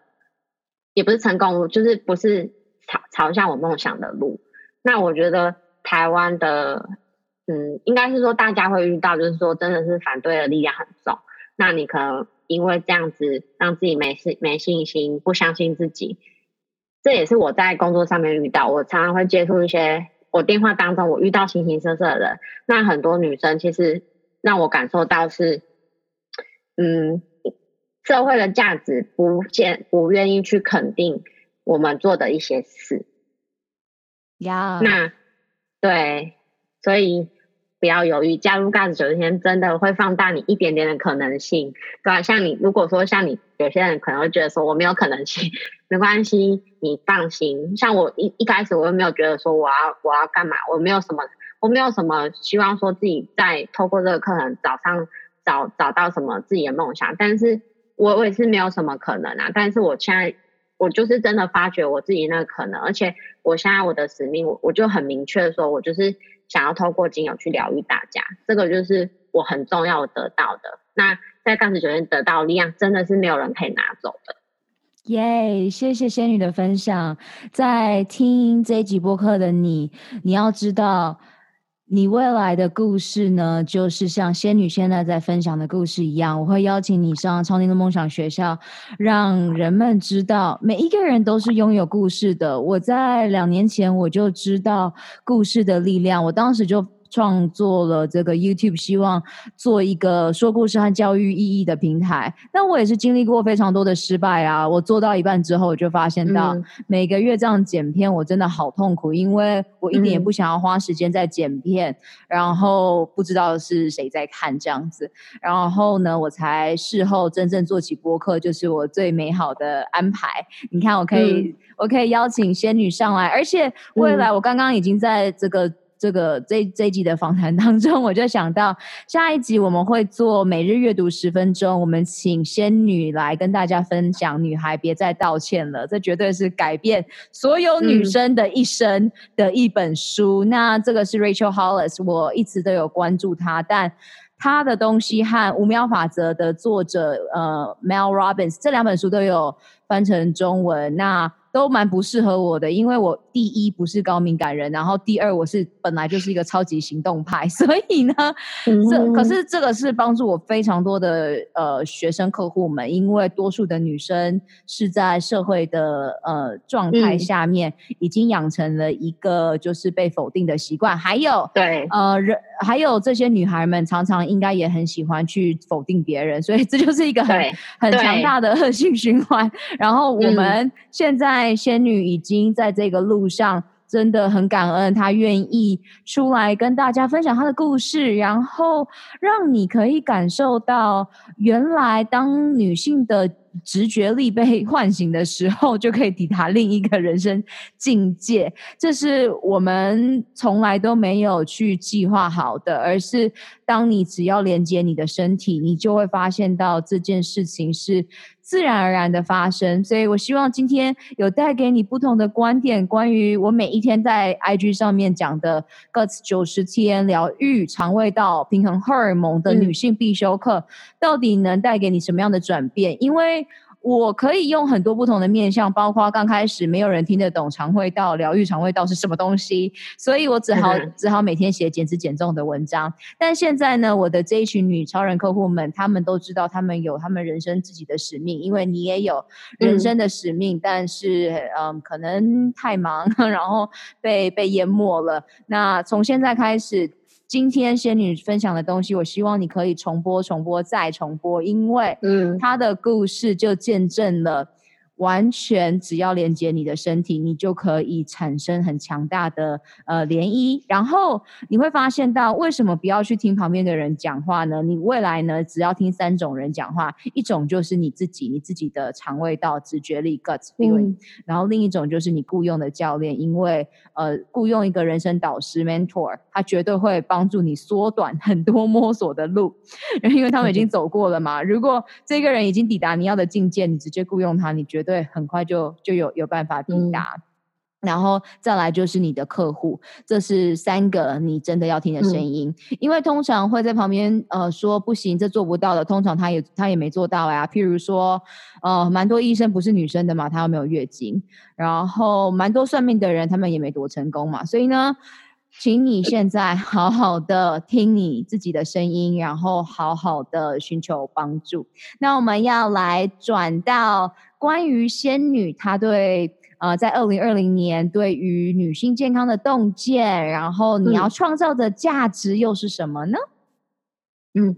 也不是成功，就是不是朝朝向我梦想的路。那我觉得台湾的，嗯，应该是说大家会遇到，就是说真的是反对的力量很重，那你可能。因为这样子让自己没信没信心，不相信自己，这也是我在工作上面遇到。我常常会接触一些我电话当中我遇到形形色色的人，那很多女生其实让我感受到是，嗯，社会的价值不见不愿意去肯定我们做的一些事。呀，那对，所以。不要犹豫，加入 GAS 九十天真的会放大你一点点的可能性，对吧？像你，如果说像你，有些人可能会觉得说我没有可能性，没关系，你放心。像我一一开始我又没有觉得说我要我要干嘛，我没有什么，我没有什么希望说自己在透过这个课程早上找找到什么自己的梦想，但是我我也是没有什么可能啊。但是我现在我就是真的发觉我自己那个可能，而且我现在我的使命，我我就很明确的说，我就是。想要透过精油去疗愈大家，这个就是我很重要得到的。那在当时酒店得到的力量，真的是没有人可以拿走的。耶！Yeah, 谢谢仙女的分享。在听这一集播客的你，你要知道。你未来的故事呢，就是像仙女现在在分享的故事一样，我会邀请你上超龄的梦想学校，让人们知道每一个人都是拥有故事的。我在两年前我就知道故事的力量，我当时就。创作了这个 YouTube，希望做一个说故事和教育意义的平台。那我也是经历过非常多的失败啊！我做到一半之后，我就发现到每个月这样剪片，我真的好痛苦，因为我一点也不想要花时间在剪片，然后不知道是谁在看这样子。然后呢，我才事后真正做起播客，就是我最美好的安排。你看，我可以，嗯、我可以邀请仙女上来，而且未来我刚刚已经在这个。这个这这一集的访谈当中，我就想到下一集我们会做每日阅读十分钟，我们请仙女来跟大家分享《女孩别再道歉了》，这绝对是改变所有女生的一生的一本书。嗯、那这个是 Rachel Hollis，我一直都有关注她，但她的东西和《五秒法则》的作者呃 Mel Robbins 这两本书都有翻成中文。那都蛮不适合我的，因为我第一不是高敏感人，然后第二我是本来就是一个超级行动派，所以呢，嗯、这可是这个是帮助我非常多的呃学生客户们，因为多数的女生是在社会的呃状态下面已经养成了一个就是被否定的习惯，还有对呃人还有这些女孩们常常应该也很喜欢去否定别人，所以这就是一个很很强大的恶性循环。然后我们现在仙女已经在这个路上。真的很感恩，她愿意出来跟大家分享她的故事，然后让你可以感受到，原来当女性的直觉力被唤醒的时候，就可以抵达另一个人生境界。这是我们从来都没有去计划好的，而是当你只要连接你的身体，你就会发现到这件事情是。自然而然的发生，所以我希望今天有带给你不同的观点，关于我每一天在 IG 上面讲的 Guts 九十天疗愈肠胃道平衡荷尔蒙的女性必修课，到底能带给你什么样的转变？因为我可以用很多不同的面向，包括刚开始没有人听得懂肠胃道疗愈，肠胃道是什么东西，所以我只好只好每天写减脂减重的文章。但现在呢，我的这一群女超人客户们，她们都知道他们有他们人生自己的使命，因为你也有人生的使命，嗯、但是嗯，可能太忙，然后被被淹没了。那从现在开始。今天仙女分享的东西，我希望你可以重播、重播再重播，因为嗯，她的故事就见证了。完全只要连接你的身体，你就可以产生很强大的呃涟漪。然后你会发现到，为什么不要去听旁边的人讲话呢？你未来呢，只要听三种人讲话，一种就是你自己，你自己的肠胃道直觉力 gut feeling，嗯，然后另一种就是你雇佣的教练，因为呃雇佣一个人生导师 mentor，他绝对会帮助你缩短很多摸索的路，因为他们已经走过了嘛。如果这个人已经抵达你要的境界，你直接雇佣他，你绝对。对，很快就就有有办法抵达，嗯、然后再来就是你的客户，这是三个你真的要听的声音，嗯、因为通常会在旁边呃说不行，这做不到的，通常他也他也没做到呀。譬如说，呃，蛮多医生不是女生的嘛，他又没有月经，然后蛮多算命的人，他们也没多成功嘛，所以呢。请你现在好好的听你自己的声音，然后好好的寻求帮助。那我们要来转到关于仙女，她对呃，在二零二零年对于女性健康的洞见，然后你要创造的价值又是什么呢？嗯，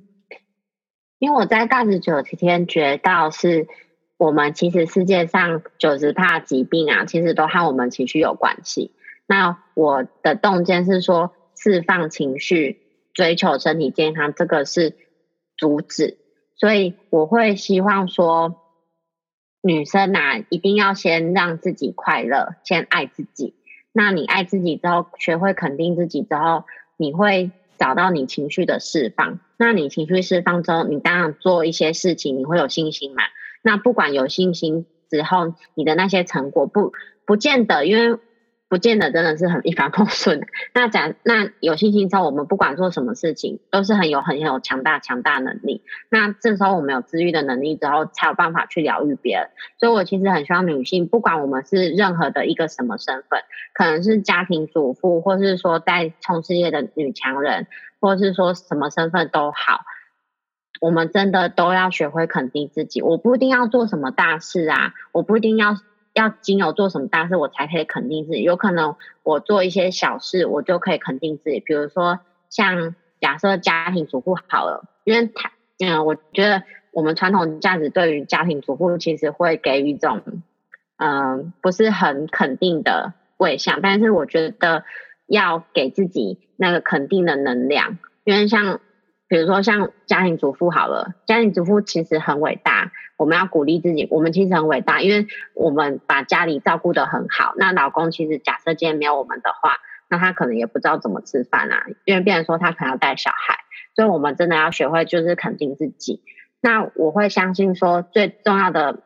因为我在九十天觉到是我们其实世界上九十怕疾病啊，其实都和我们情绪有关系。那我的洞见是说，释放情绪，追求身体健康，这个是主旨。所以我会希望说，女生啊，一定要先让自己快乐，先爱自己。那你爱自己之后，学会肯定自己之后，你会找到你情绪的释放。那你情绪释放之后，你当然做一些事情，你会有信心嘛？那不管有信心之后，你的那些成果不不见得，因为。不见得真的是很一帆风顺。那假那有信心之后，我们不管做什么事情，都是很有很有强大强大能力。那这时候我们有治愈的能力之后，才有办法去疗愈别人。所以我其实很希望女性，不管我们是任何的一个什么身份，可能是家庭主妇，或是说在冲事业的女强人，或是说什么身份都好，我们真的都要学会肯定自己。我不一定要做什么大事啊，我不一定要。要经由做什么大事，我才可以肯定自己。有可能我做一些小事，我就可以肯定自己。比如说，像假设家庭主妇好了，因为他，嗯，我觉得我们传统价值对于家庭主妇其实会给予一种，嗯、不是很肯定的位向。但是我觉得要给自己那个肯定的能量，因为像。比如说像家庭主妇好了，家庭主妇其实很伟大，我们要鼓励自己。我们其实很伟大，因为我们把家里照顾得很好。那老公其实假设今天没有我们的话，那他可能也不知道怎么吃饭啊，因为变成说他可能要带小孩。所以我们真的要学会就是肯定自己。那我会相信说最重要的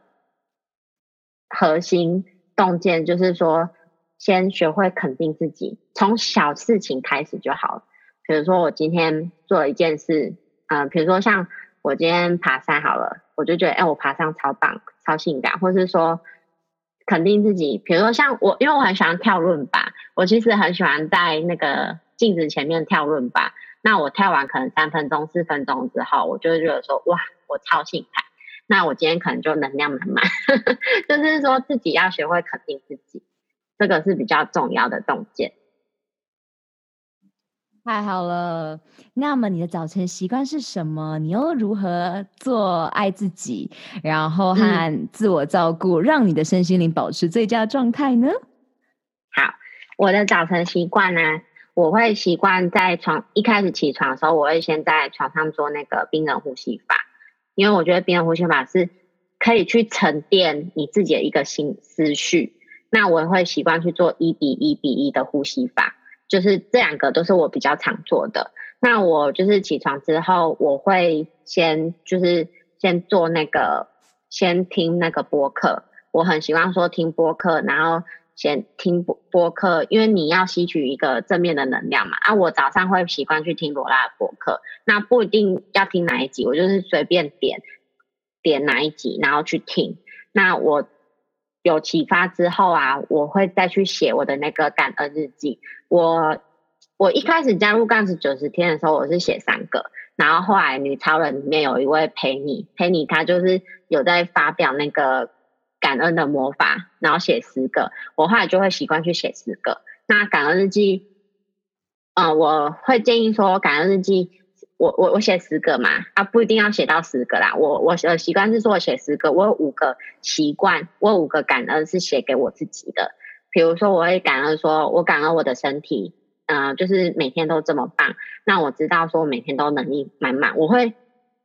核心洞见就是说，先学会肯定自己，从小事情开始就好了。比如说我今天做了一件事，嗯、比如说像我今天爬山好了，我就觉得，哎，我爬山超棒、超性感，或是说肯定自己。比如说像我，因为我很喜欢跳伦巴，我其实很喜欢在那个镜子前面跳伦巴。那我跳完可能三分钟、四分钟之后，我就会觉得说，哇，我超性感。那我今天可能就能量满满，就是说自己要学会肯定自己，这个是比较重要的洞见。太好了，那么你的早晨习惯是什么？你又如何做爱自己，然后和自我照顾，嗯、让你的身心灵保持最佳状态呢？好，我的早晨习惯呢，我会习惯在床一开始起床的时候，我会先在床上做那个冰冷呼吸法，因为我觉得冰冷呼吸法是可以去沉淀你自己的一个心思绪。那我会习惯去做一比一比一的呼吸法。就是这两个都是我比较常做的。那我就是起床之后，我会先就是先做那个，先听那个播客。我很喜欢说听播客，然后先听播播客，因为你要吸取一个正面的能量嘛。啊，我早上会习惯去听罗拉的播客，那不一定要听哪一集，我就是随便点点哪一集，然后去听。那我。有启发之后啊，我会再去写我的那个感恩日记。我我一开始加入杠子九十天的时候，我是写三个，然后后来女超人里面有一位陪你陪你，她就是有在发表那个感恩的魔法，然后写十个，我后来就会习惯去写十个。那感恩日记，嗯、我会建议说感恩日记。我我我写十个嘛，啊不一定要写到十个啦。我我的习惯是说我写十个，我有五个习惯，我有五个感恩是写给我自己的。比如说，我会感恩说，我感恩我的身体，嗯、就是每天都这么棒。那我知道说，我每天都能力满满。我会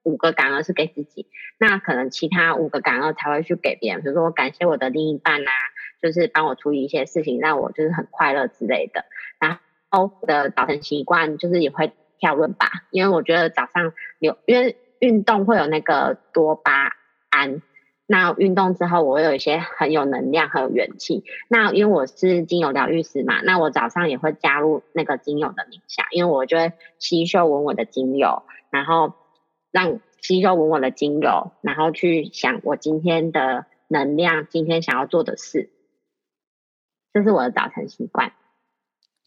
五个感恩是给自己，那可能其他五个感恩才会去给别人。比如说，我感谢我的另一半啊，就是帮我处理一些事情，让我就是很快乐之类的。然后我的早晨习惯就是也会。跳轮吧，因为我觉得早上有，因为运动会有那个多巴胺，那运动之后我有一些很有能量、很有元气。那因为我是精油疗愈师嘛，那我早上也会加入那个精油的冥想，因为我就会吸收闻我的精油，然后让吸收闻我的精油，然后去想我今天的能量，今天想要做的事，这是我的早晨习惯。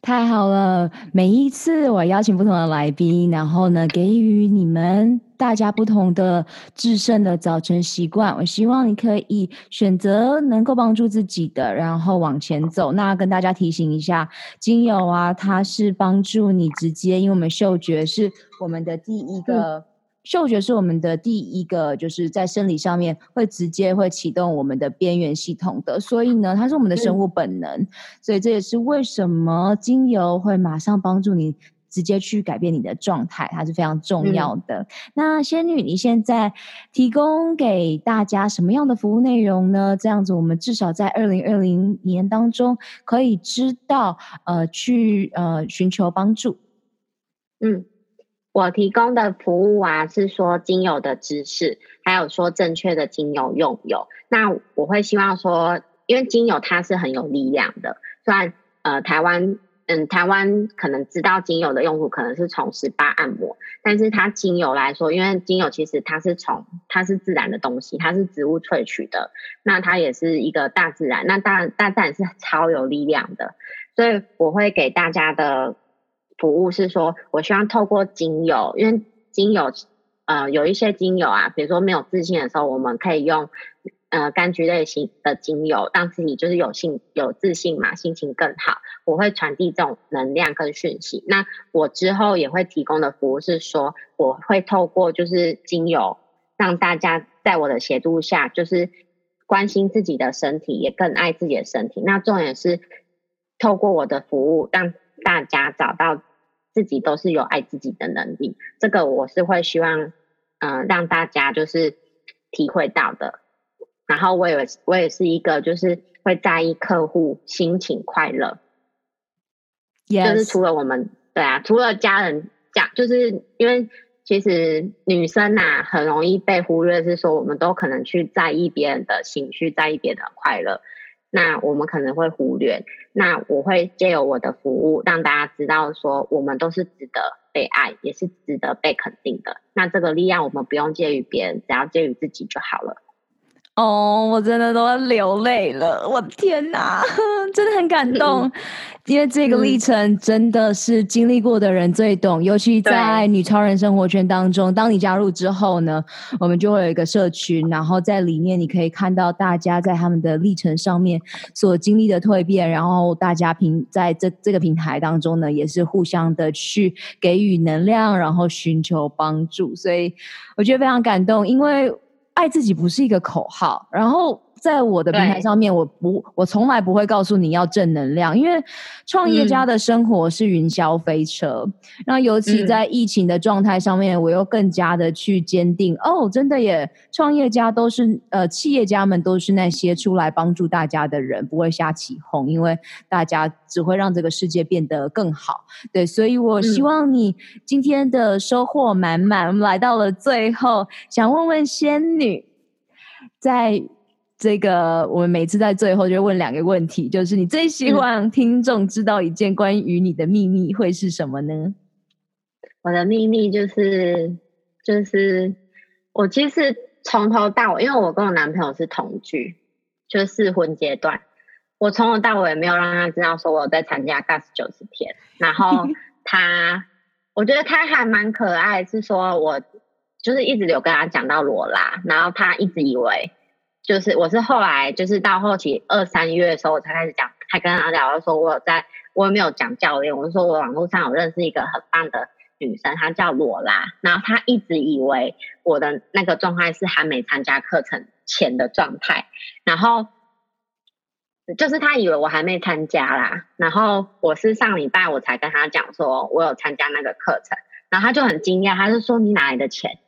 太好了！每一次我邀请不同的来宾，然后呢，给予你们大家不同的制胜的早晨习惯。我希望你可以选择能够帮助自己的，然后往前走。那跟大家提醒一下，精油啊，它是帮助你直接，因为我们嗅觉是我们的第一个。嗯嗅觉是我们的第一个，就是在生理上面会直接会启动我们的边缘系统的，所以呢，它是我们的生物本能，嗯、所以这也是为什么精油会马上帮助你直接去改变你的状态，它是非常重要的。嗯、那仙女，你现在提供给大家什么样的服务内容呢？这样子，我们至少在二零二零年当中可以知道，呃，去呃寻求帮助。嗯。我提供的服务啊，是说精油的知识，还有说正确的精油用油。那我会希望说，因为精油它是很有力量的。虽然呃，台湾嗯，台湾可能知道精油的用途可能是从 SPA 按摩，但是它精油来说，因为精油其实它是从它是自然的东西，它是植物萃取的，那它也是一个大自然，那大大自然是超有力量的，所以我会给大家的。服务是说，我希望透过精油，因为精油，呃，有一些精油啊，比如说没有自信的时候，我们可以用，呃，柑橘类型的精油，让自己就是有信有自信嘛，心情更好。我会传递这种能量跟讯息。那我之后也会提供的服务是说，我会透过就是精油，让大家在我的协助下，就是关心自己的身体，也更爱自己的身体。那重点是透过我的服务让。大家找到自己都是有爱自己的能力，这个我是会希望，嗯、呃，让大家就是体会到的。然后我也我也是一个就是会在意客户心情快乐.就是除了我们对啊，除了家人讲，就是因为其实女生啊很容易被忽略，是说我们都可能去在意别人的情绪，在意别人的快乐。那我们可能会忽略，那我会借由我的服务，让大家知道说，我们都是值得被爱，也是值得被肯定的。那这个力量，我们不用介于别人，只要介于自己就好了。哦，我真的都要流泪了，我的天哪，真的很感动，因为这个历程真的是经历过的人最懂，尤其在女超人生活圈当中，当你加入之后呢，我们就会有一个社群，然后在里面你可以看到大家在他们的历程上面所经历的蜕变，然后大家平在这这个平台当中呢，也是互相的去给予能量，然后寻求帮助，所以我觉得非常感动，因为。爱自己不是一个口号，然后在我的平台上面，我不，我从来不会告诉你要正能量，因为创业家的生活是云霄飞车。那、嗯、尤其在疫情的状态上面，我又更加的去坚定，哦，真的耶，创业家都是呃，企业家们都是那些出来帮助大家的人，不会瞎起哄，因为大家只会让这个世界变得更好。对，所以我希望你今天的收获满满。嗯、我们来到了最后，想问问仙女，在。这个我们每次在最后就问两个问题，就是你最希望听众知道一件关于你的秘密会是什么呢？我的秘密就是，就是我其实从头到尾，因为我跟我男朋友是同居，就是试婚阶段，我从头到尾也没有让他知道说我有在参加 GAS 九十天，然后 他，我觉得他还蛮可爱，是说我就是一直有跟他讲到罗拉，然后他一直以为。就是我是后来就是到后期二三月的时候，我才开始讲，才跟他聊，说我有在，我也没有讲教练，我就说我网络上有认识一个很棒的女生，她叫罗拉，然后她一直以为我的那个状态是还没参加课程前的状态，然后就是她以为我还没参加啦，然后我是上礼拜我才跟她讲说我有参加那个课程，然后她就很惊讶，她就说你哪来的钱？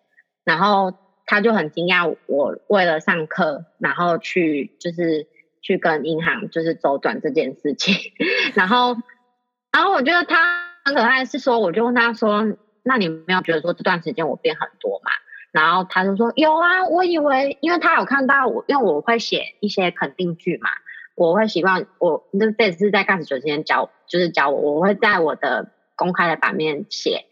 然后。他就很惊讶，我为了上课，然后去就是去跟银行就是周转这件事情，然后，然后我觉得他很可爱，是说我就问他说，那你没有觉得说这段时间我变很多吗？然后他就说有啊，我以为，因为他有看到我，因为我会写一些肯定句嘛，我会习惯我那这次在 GAS 九十天教，就是教我，我会在我的公开的版面写。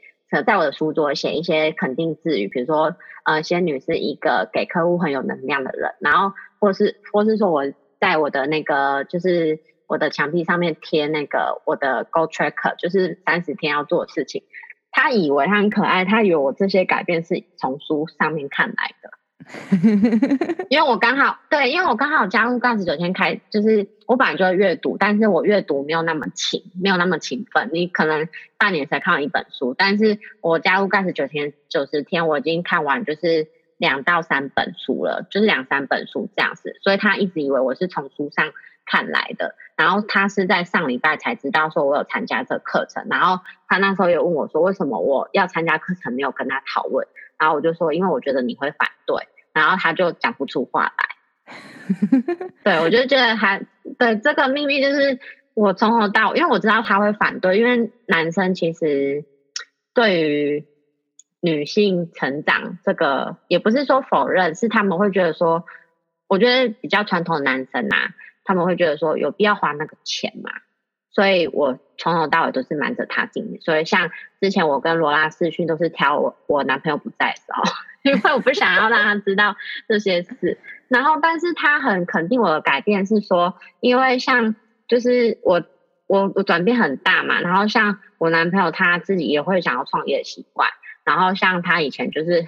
在我的书桌写一些肯定字语，比如说，呃，仙女是一个给客户很有能量的人，然后或是或是说我在我的那个就是我的墙壁上面贴那个我的 g o Tracker，就是三十天要做的事情。他以为他很可爱，他以为我这些改变是从书上面看来的。因为我刚好对，因为我刚好加入 GAS 九天开，就是我本来就会阅读，但是我阅读没有那么勤，没有那么勤奋。你可能半年才看完一本书，但是我加入 GAS 九天九十天，我已经看完就是两到三本书了，就是两三本书这样子。所以他一直以为我是从书上看来的，然后他是在上礼拜才知道说我有参加这课程，然后他那时候也问我说为什么我要参加课程，没有跟他讨论，然后我就说因为我觉得你会反对。然后他就讲不出话来，对，我就觉得他对这个秘密就是我从头到，因为我知道他会反对，因为男生其实对于女性成长这个也不是说否认，是他们会觉得说，我觉得比较传统的男生啊，他们会觉得说有必要花那个钱嘛，所以我从头到尾都是瞒着他进，所以像之前我跟罗拉视讯都是挑我我男朋友不在的时候。因为我不想要让他知道这些事，然后，但是他很肯定我的改变，是说，因为像就是我我我转变很大嘛，然后像我男朋友他自己也会想要创业的习惯，然后像他以前就是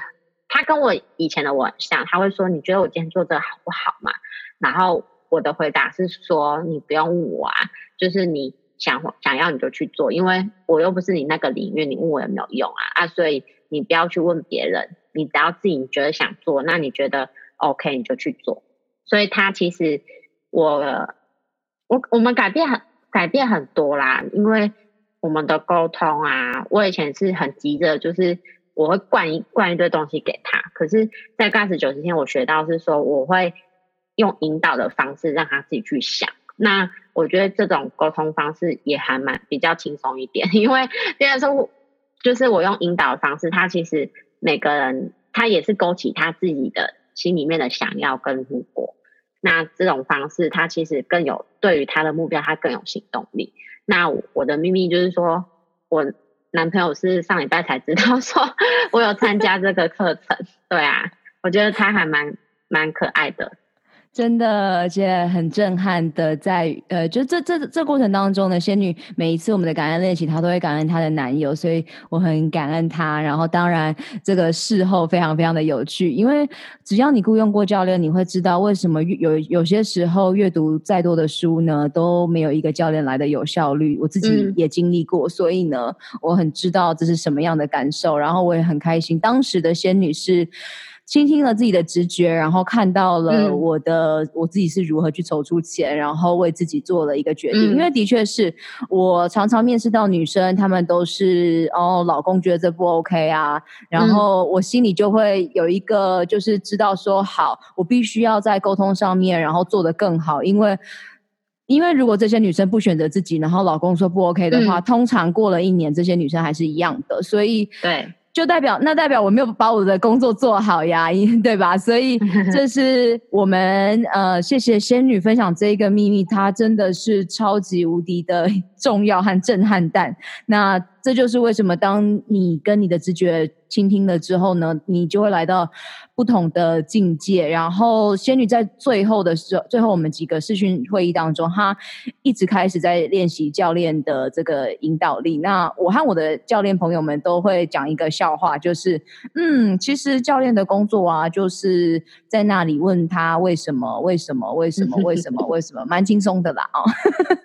他跟我以前的我很像，他会说，你觉得我今天做这好不好嘛？然后我的回答是说，你不用问我啊，就是你想想要你就去做，因为我又不是你那个领域，你问我也没有用啊啊，所以你不要去问别人。你只要自己觉得想做，那你觉得 OK，你就去做。所以他其实我我我们改变很改变很多啦，因为我们的沟通啊，我以前是很急着，就是我会灌一灌一堆东西给他。可是，在 GAS 九十天，我学到是说，我会用引导的方式让他自己去想。那我觉得这种沟通方式也还蛮比较轻松一点，因为虽然说就是我用引导的方式，他其实。每个人他也是勾起他自己的心里面的想要跟如果，那这种方式他其实更有对于他的目标，他更有行动力。那我的秘密就是说，我男朋友是上礼拜才知道说 我有参加这个课程，对啊，我觉得他还蛮蛮可爱的。真的，而且很震撼的在，在呃，就这这这过程当中呢，仙女每一次我们的感恩练习，她都会感恩她的男友，所以我很感恩她。然后，当然这个事后非常非常的有趣，因为只要你雇佣过教练，你会知道为什么有有些时候阅读再多的书呢，都没有一个教练来的有效率。我自己也经历过，嗯、所以呢，我很知道这是什么样的感受。然后我也很开心，当时的仙女是。倾听了自己的直觉，然后看到了我的、嗯、我自己是如何去筹出钱，然后为自己做了一个决定。嗯、因为的确是我常常面试到女生，她们都是哦，老公觉得这不 OK 啊，然后我心里就会有一个就是知道说，好，我必须要在沟通上面，然后做得更好。因为因为如果这些女生不选择自己，然后老公说不 OK 的话，嗯、通常过了一年，这些女生还是一样的。所以对。就代表那代表我没有把我的工作做好呀，对吧？所以 这是我们呃，谢谢仙女分享这一个秘密，它真的是超级无敌的重要和震撼弹。那这就是为什么当你跟你的直觉倾听了之后呢，你就会来到不同的境界。然后仙女在最后的时候，最后我们几个视讯会议当中，她一直开始在练习教练的这个引导力。那我和我的教练朋友们都会讲一个笑话，就是嗯，其实教练的工作啊，就是在那里问他为什么，为什么，为什么，为什么，为什么，蛮轻松的啦啊、哦。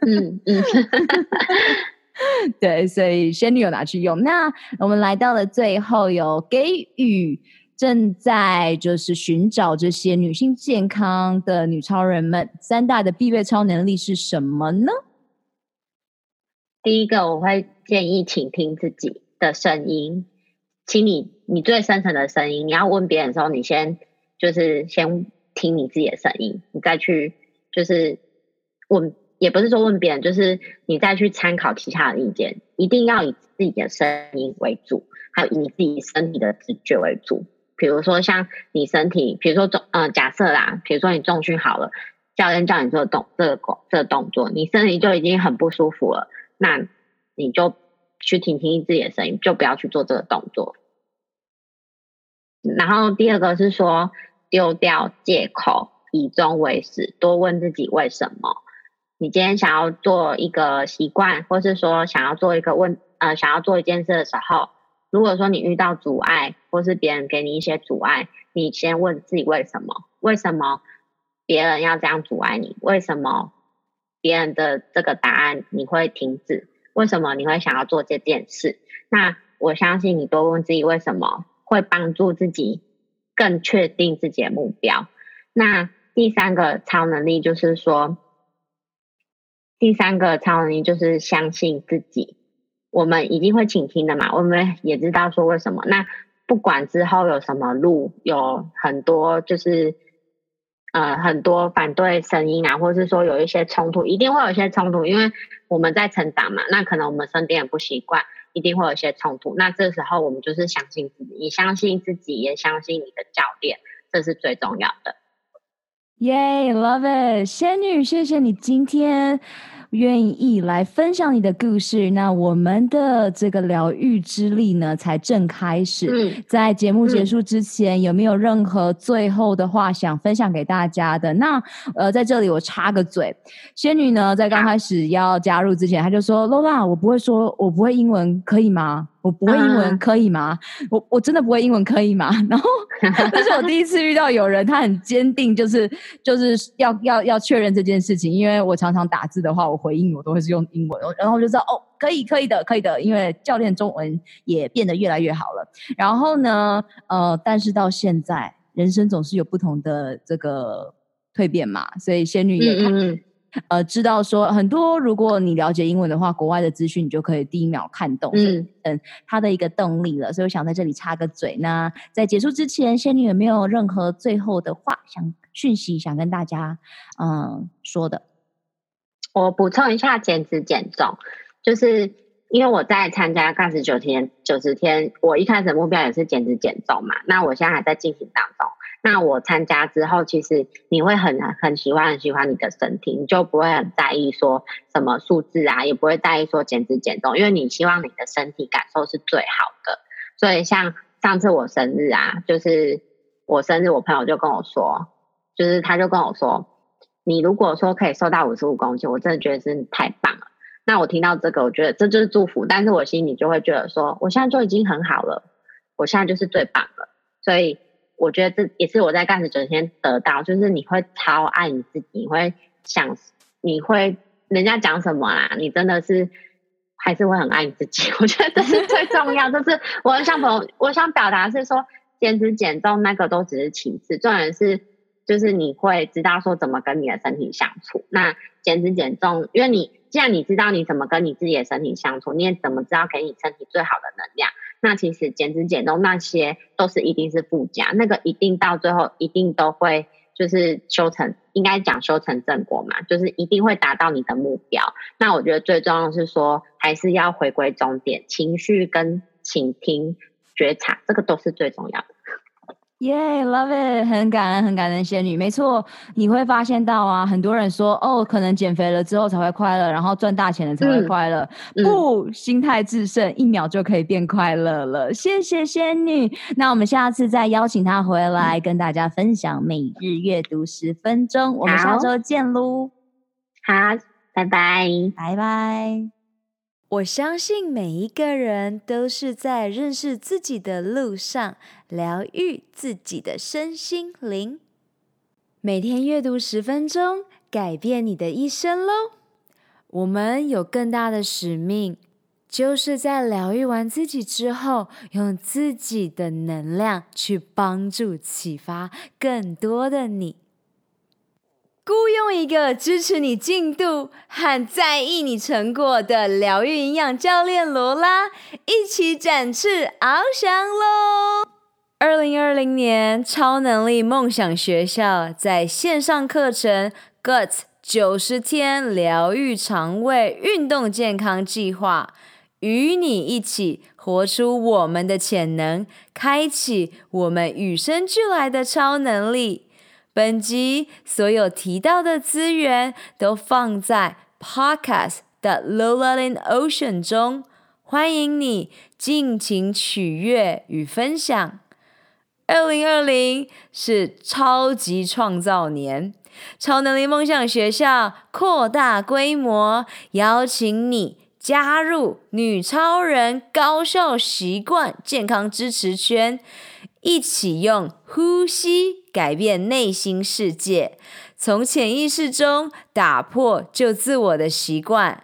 嗯嗯。对，所以仙女有拿去用。那我们来到了最后，有给予正在就是寻找这些女性健康的女超人们三大的必备超能力是什么呢？第一个，我会建议倾听自己的声音，请你你最深层的声音。你要问别人的时候，你先就是先听你自己的声音，你再去就是问。也不是说问别人，就是你再去参考其他的意见，一定要以自己的声音为主，还有以你自己身体的直觉为主。比如说像你身体，比如说重，呃，假设啦，比如说你重训好了，教练叫你做动这个这个动作，你身体就已经很不舒服了，那你就去听听自己的声音，就不要去做这个动作。然后第二个是说丢掉借口，以终为始，多问自己为什么。你今天想要做一个习惯，或是说想要做一个问，呃，想要做一件事的时候，如果说你遇到阻碍，或是别人给你一些阻碍，你先问自己为什么？为什么别人要这样阻碍你？为什么别人的这个答案你会停止？为什么你会想要做这件事？那我相信你多问自己为什么，会帮助自己更确定自己的目标。那第三个超能力就是说。第三个超能力就是相信自己。我们一定会倾听的嘛，我们也知道说为什么。那不管之后有什么路，有很多就是呃很多反对声音啊，或者是说有一些冲突，一定会有一些冲突，因为我们在成长嘛。那可能我们身边也不习惯，一定会有一些冲突。那这时候我们就是相信自己，你相信自己，也相信你的教练，这是最重要的。耶、yeah，love it，仙女，谢谢你今天愿意来分享你的故事。那我们的这个疗愈之力呢，才正开始。嗯、在节目结束之前，嗯、有没有任何最后的话想分享给大家的？那呃，在这里我插个嘴，仙女呢，在刚开始要加入之前，她就说：“Lola，我不会说，我不会英文，可以吗？”我不会英文，可以吗？嗯、我我真的不会英文，可以吗？然后，这是我第一次遇到有人，他很坚定，就是就是要要要确认这件事情。因为我常常打字的话，我回应我都会是用英文，然后我就知道哦，可以可以的，可以的。因为教练中文也变得越来越好了。然后呢，呃，但是到现在，人生总是有不同的这个蜕变嘛，所以仙女也看。嗯嗯呃，知道说很多，如果你了解英文的话，国外的资讯你就可以第一秒看懂，嗯嗯，他的一个动力了。所以我想在这里插个嘴。那在结束之前，仙女有没有任何最后的话想讯息想跟大家嗯说的？我补充一下，减脂减重，就是因为我在参加干十九天九十天，我一开始的目标也是减脂减重嘛。那我现在还在进行当中。那我参加之后，其实你会很很喜欢很喜欢你的身体，你就不会很在意说什么数字啊，也不会在意说减脂减重，因为你希望你的身体感受是最好的。所以像上次我生日啊，就是我生日，我朋友就跟我说，就是他就跟我说，你如果说可以瘦到五十五公斤，我真的觉得真的太棒了。那我听到这个，我觉得这就是祝福，但是我心里就会觉得说，我现在就已经很好了，我现在就是最棒了。所以我觉得这也是我在干这九天得到，就是你会超爱你自己，你会想，你会人家讲什么啦，你真的是还是会很爱你自己。我觉得这是最重要，就是我想朋友，我想表达是说，减脂减重那个都只是其次，重点是。就是你会知道说怎么跟你的身体相处。那减脂减重，因为你既然你知道你怎么跟你自己的身体相处，你也怎么知道给你身体最好的能量？那其实减脂减重那些都是一定是附加，那个一定到最后一定都会就是修成，应该讲修成正果嘛，就是一定会达到你的目标。那我觉得最重要的是说，还是要回归终点，情绪跟倾听觉察，这个都是最重要的。耶、yeah，love it，很感恩，很感恩仙女。没错，你会发现到啊，很多人说哦，可能减肥了之后才会快乐，然后赚大钱了才会快乐。嗯、不，嗯、心态制胜，一秒就可以变快乐了。谢谢仙女。那我们下次再邀请她回来，跟大家分享每日阅读十分钟。我们下周见喽！好，拜拜，拜拜。我相信每一个人都是在认识自己的路上，疗愈自己的身心灵。每天阅读十分钟，改变你的一生喽！我们有更大的使命，就是在疗愈完自己之后，用自己的能量去帮助、启发更多的你。雇佣一个支持你进度和在意你成果的疗愈营养教练罗拉，一起展翅翱翔喽！二零二零年超能力梦想学校在线上课程 Gut 九十天疗愈肠胃运动健康计划，与你一起活出我们的潜能，开启我们与生俱来的超能力。本集所有提到的资源都放在 Podcast 的 Lola in Ocean 中，欢迎你尽情取悦与分享。二零二零是超级创造年，超能力梦想学校扩大规模，邀请你加入女超人高效习惯健康支持圈。一起用呼吸改变内心世界，从潜意识中打破旧自我的习惯。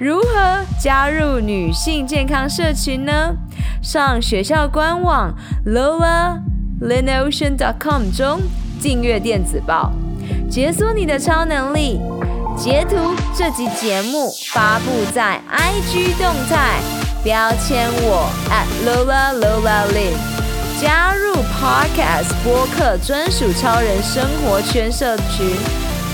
如何加入女性健康社群呢？上学校官网 lolaLinOcean.com 中订阅电子报，解锁你的超能力。截图这集节目发布在 IG 动态，标签我 at @LolaLolaLin。加入 Podcast 播客专属超人生活圈社群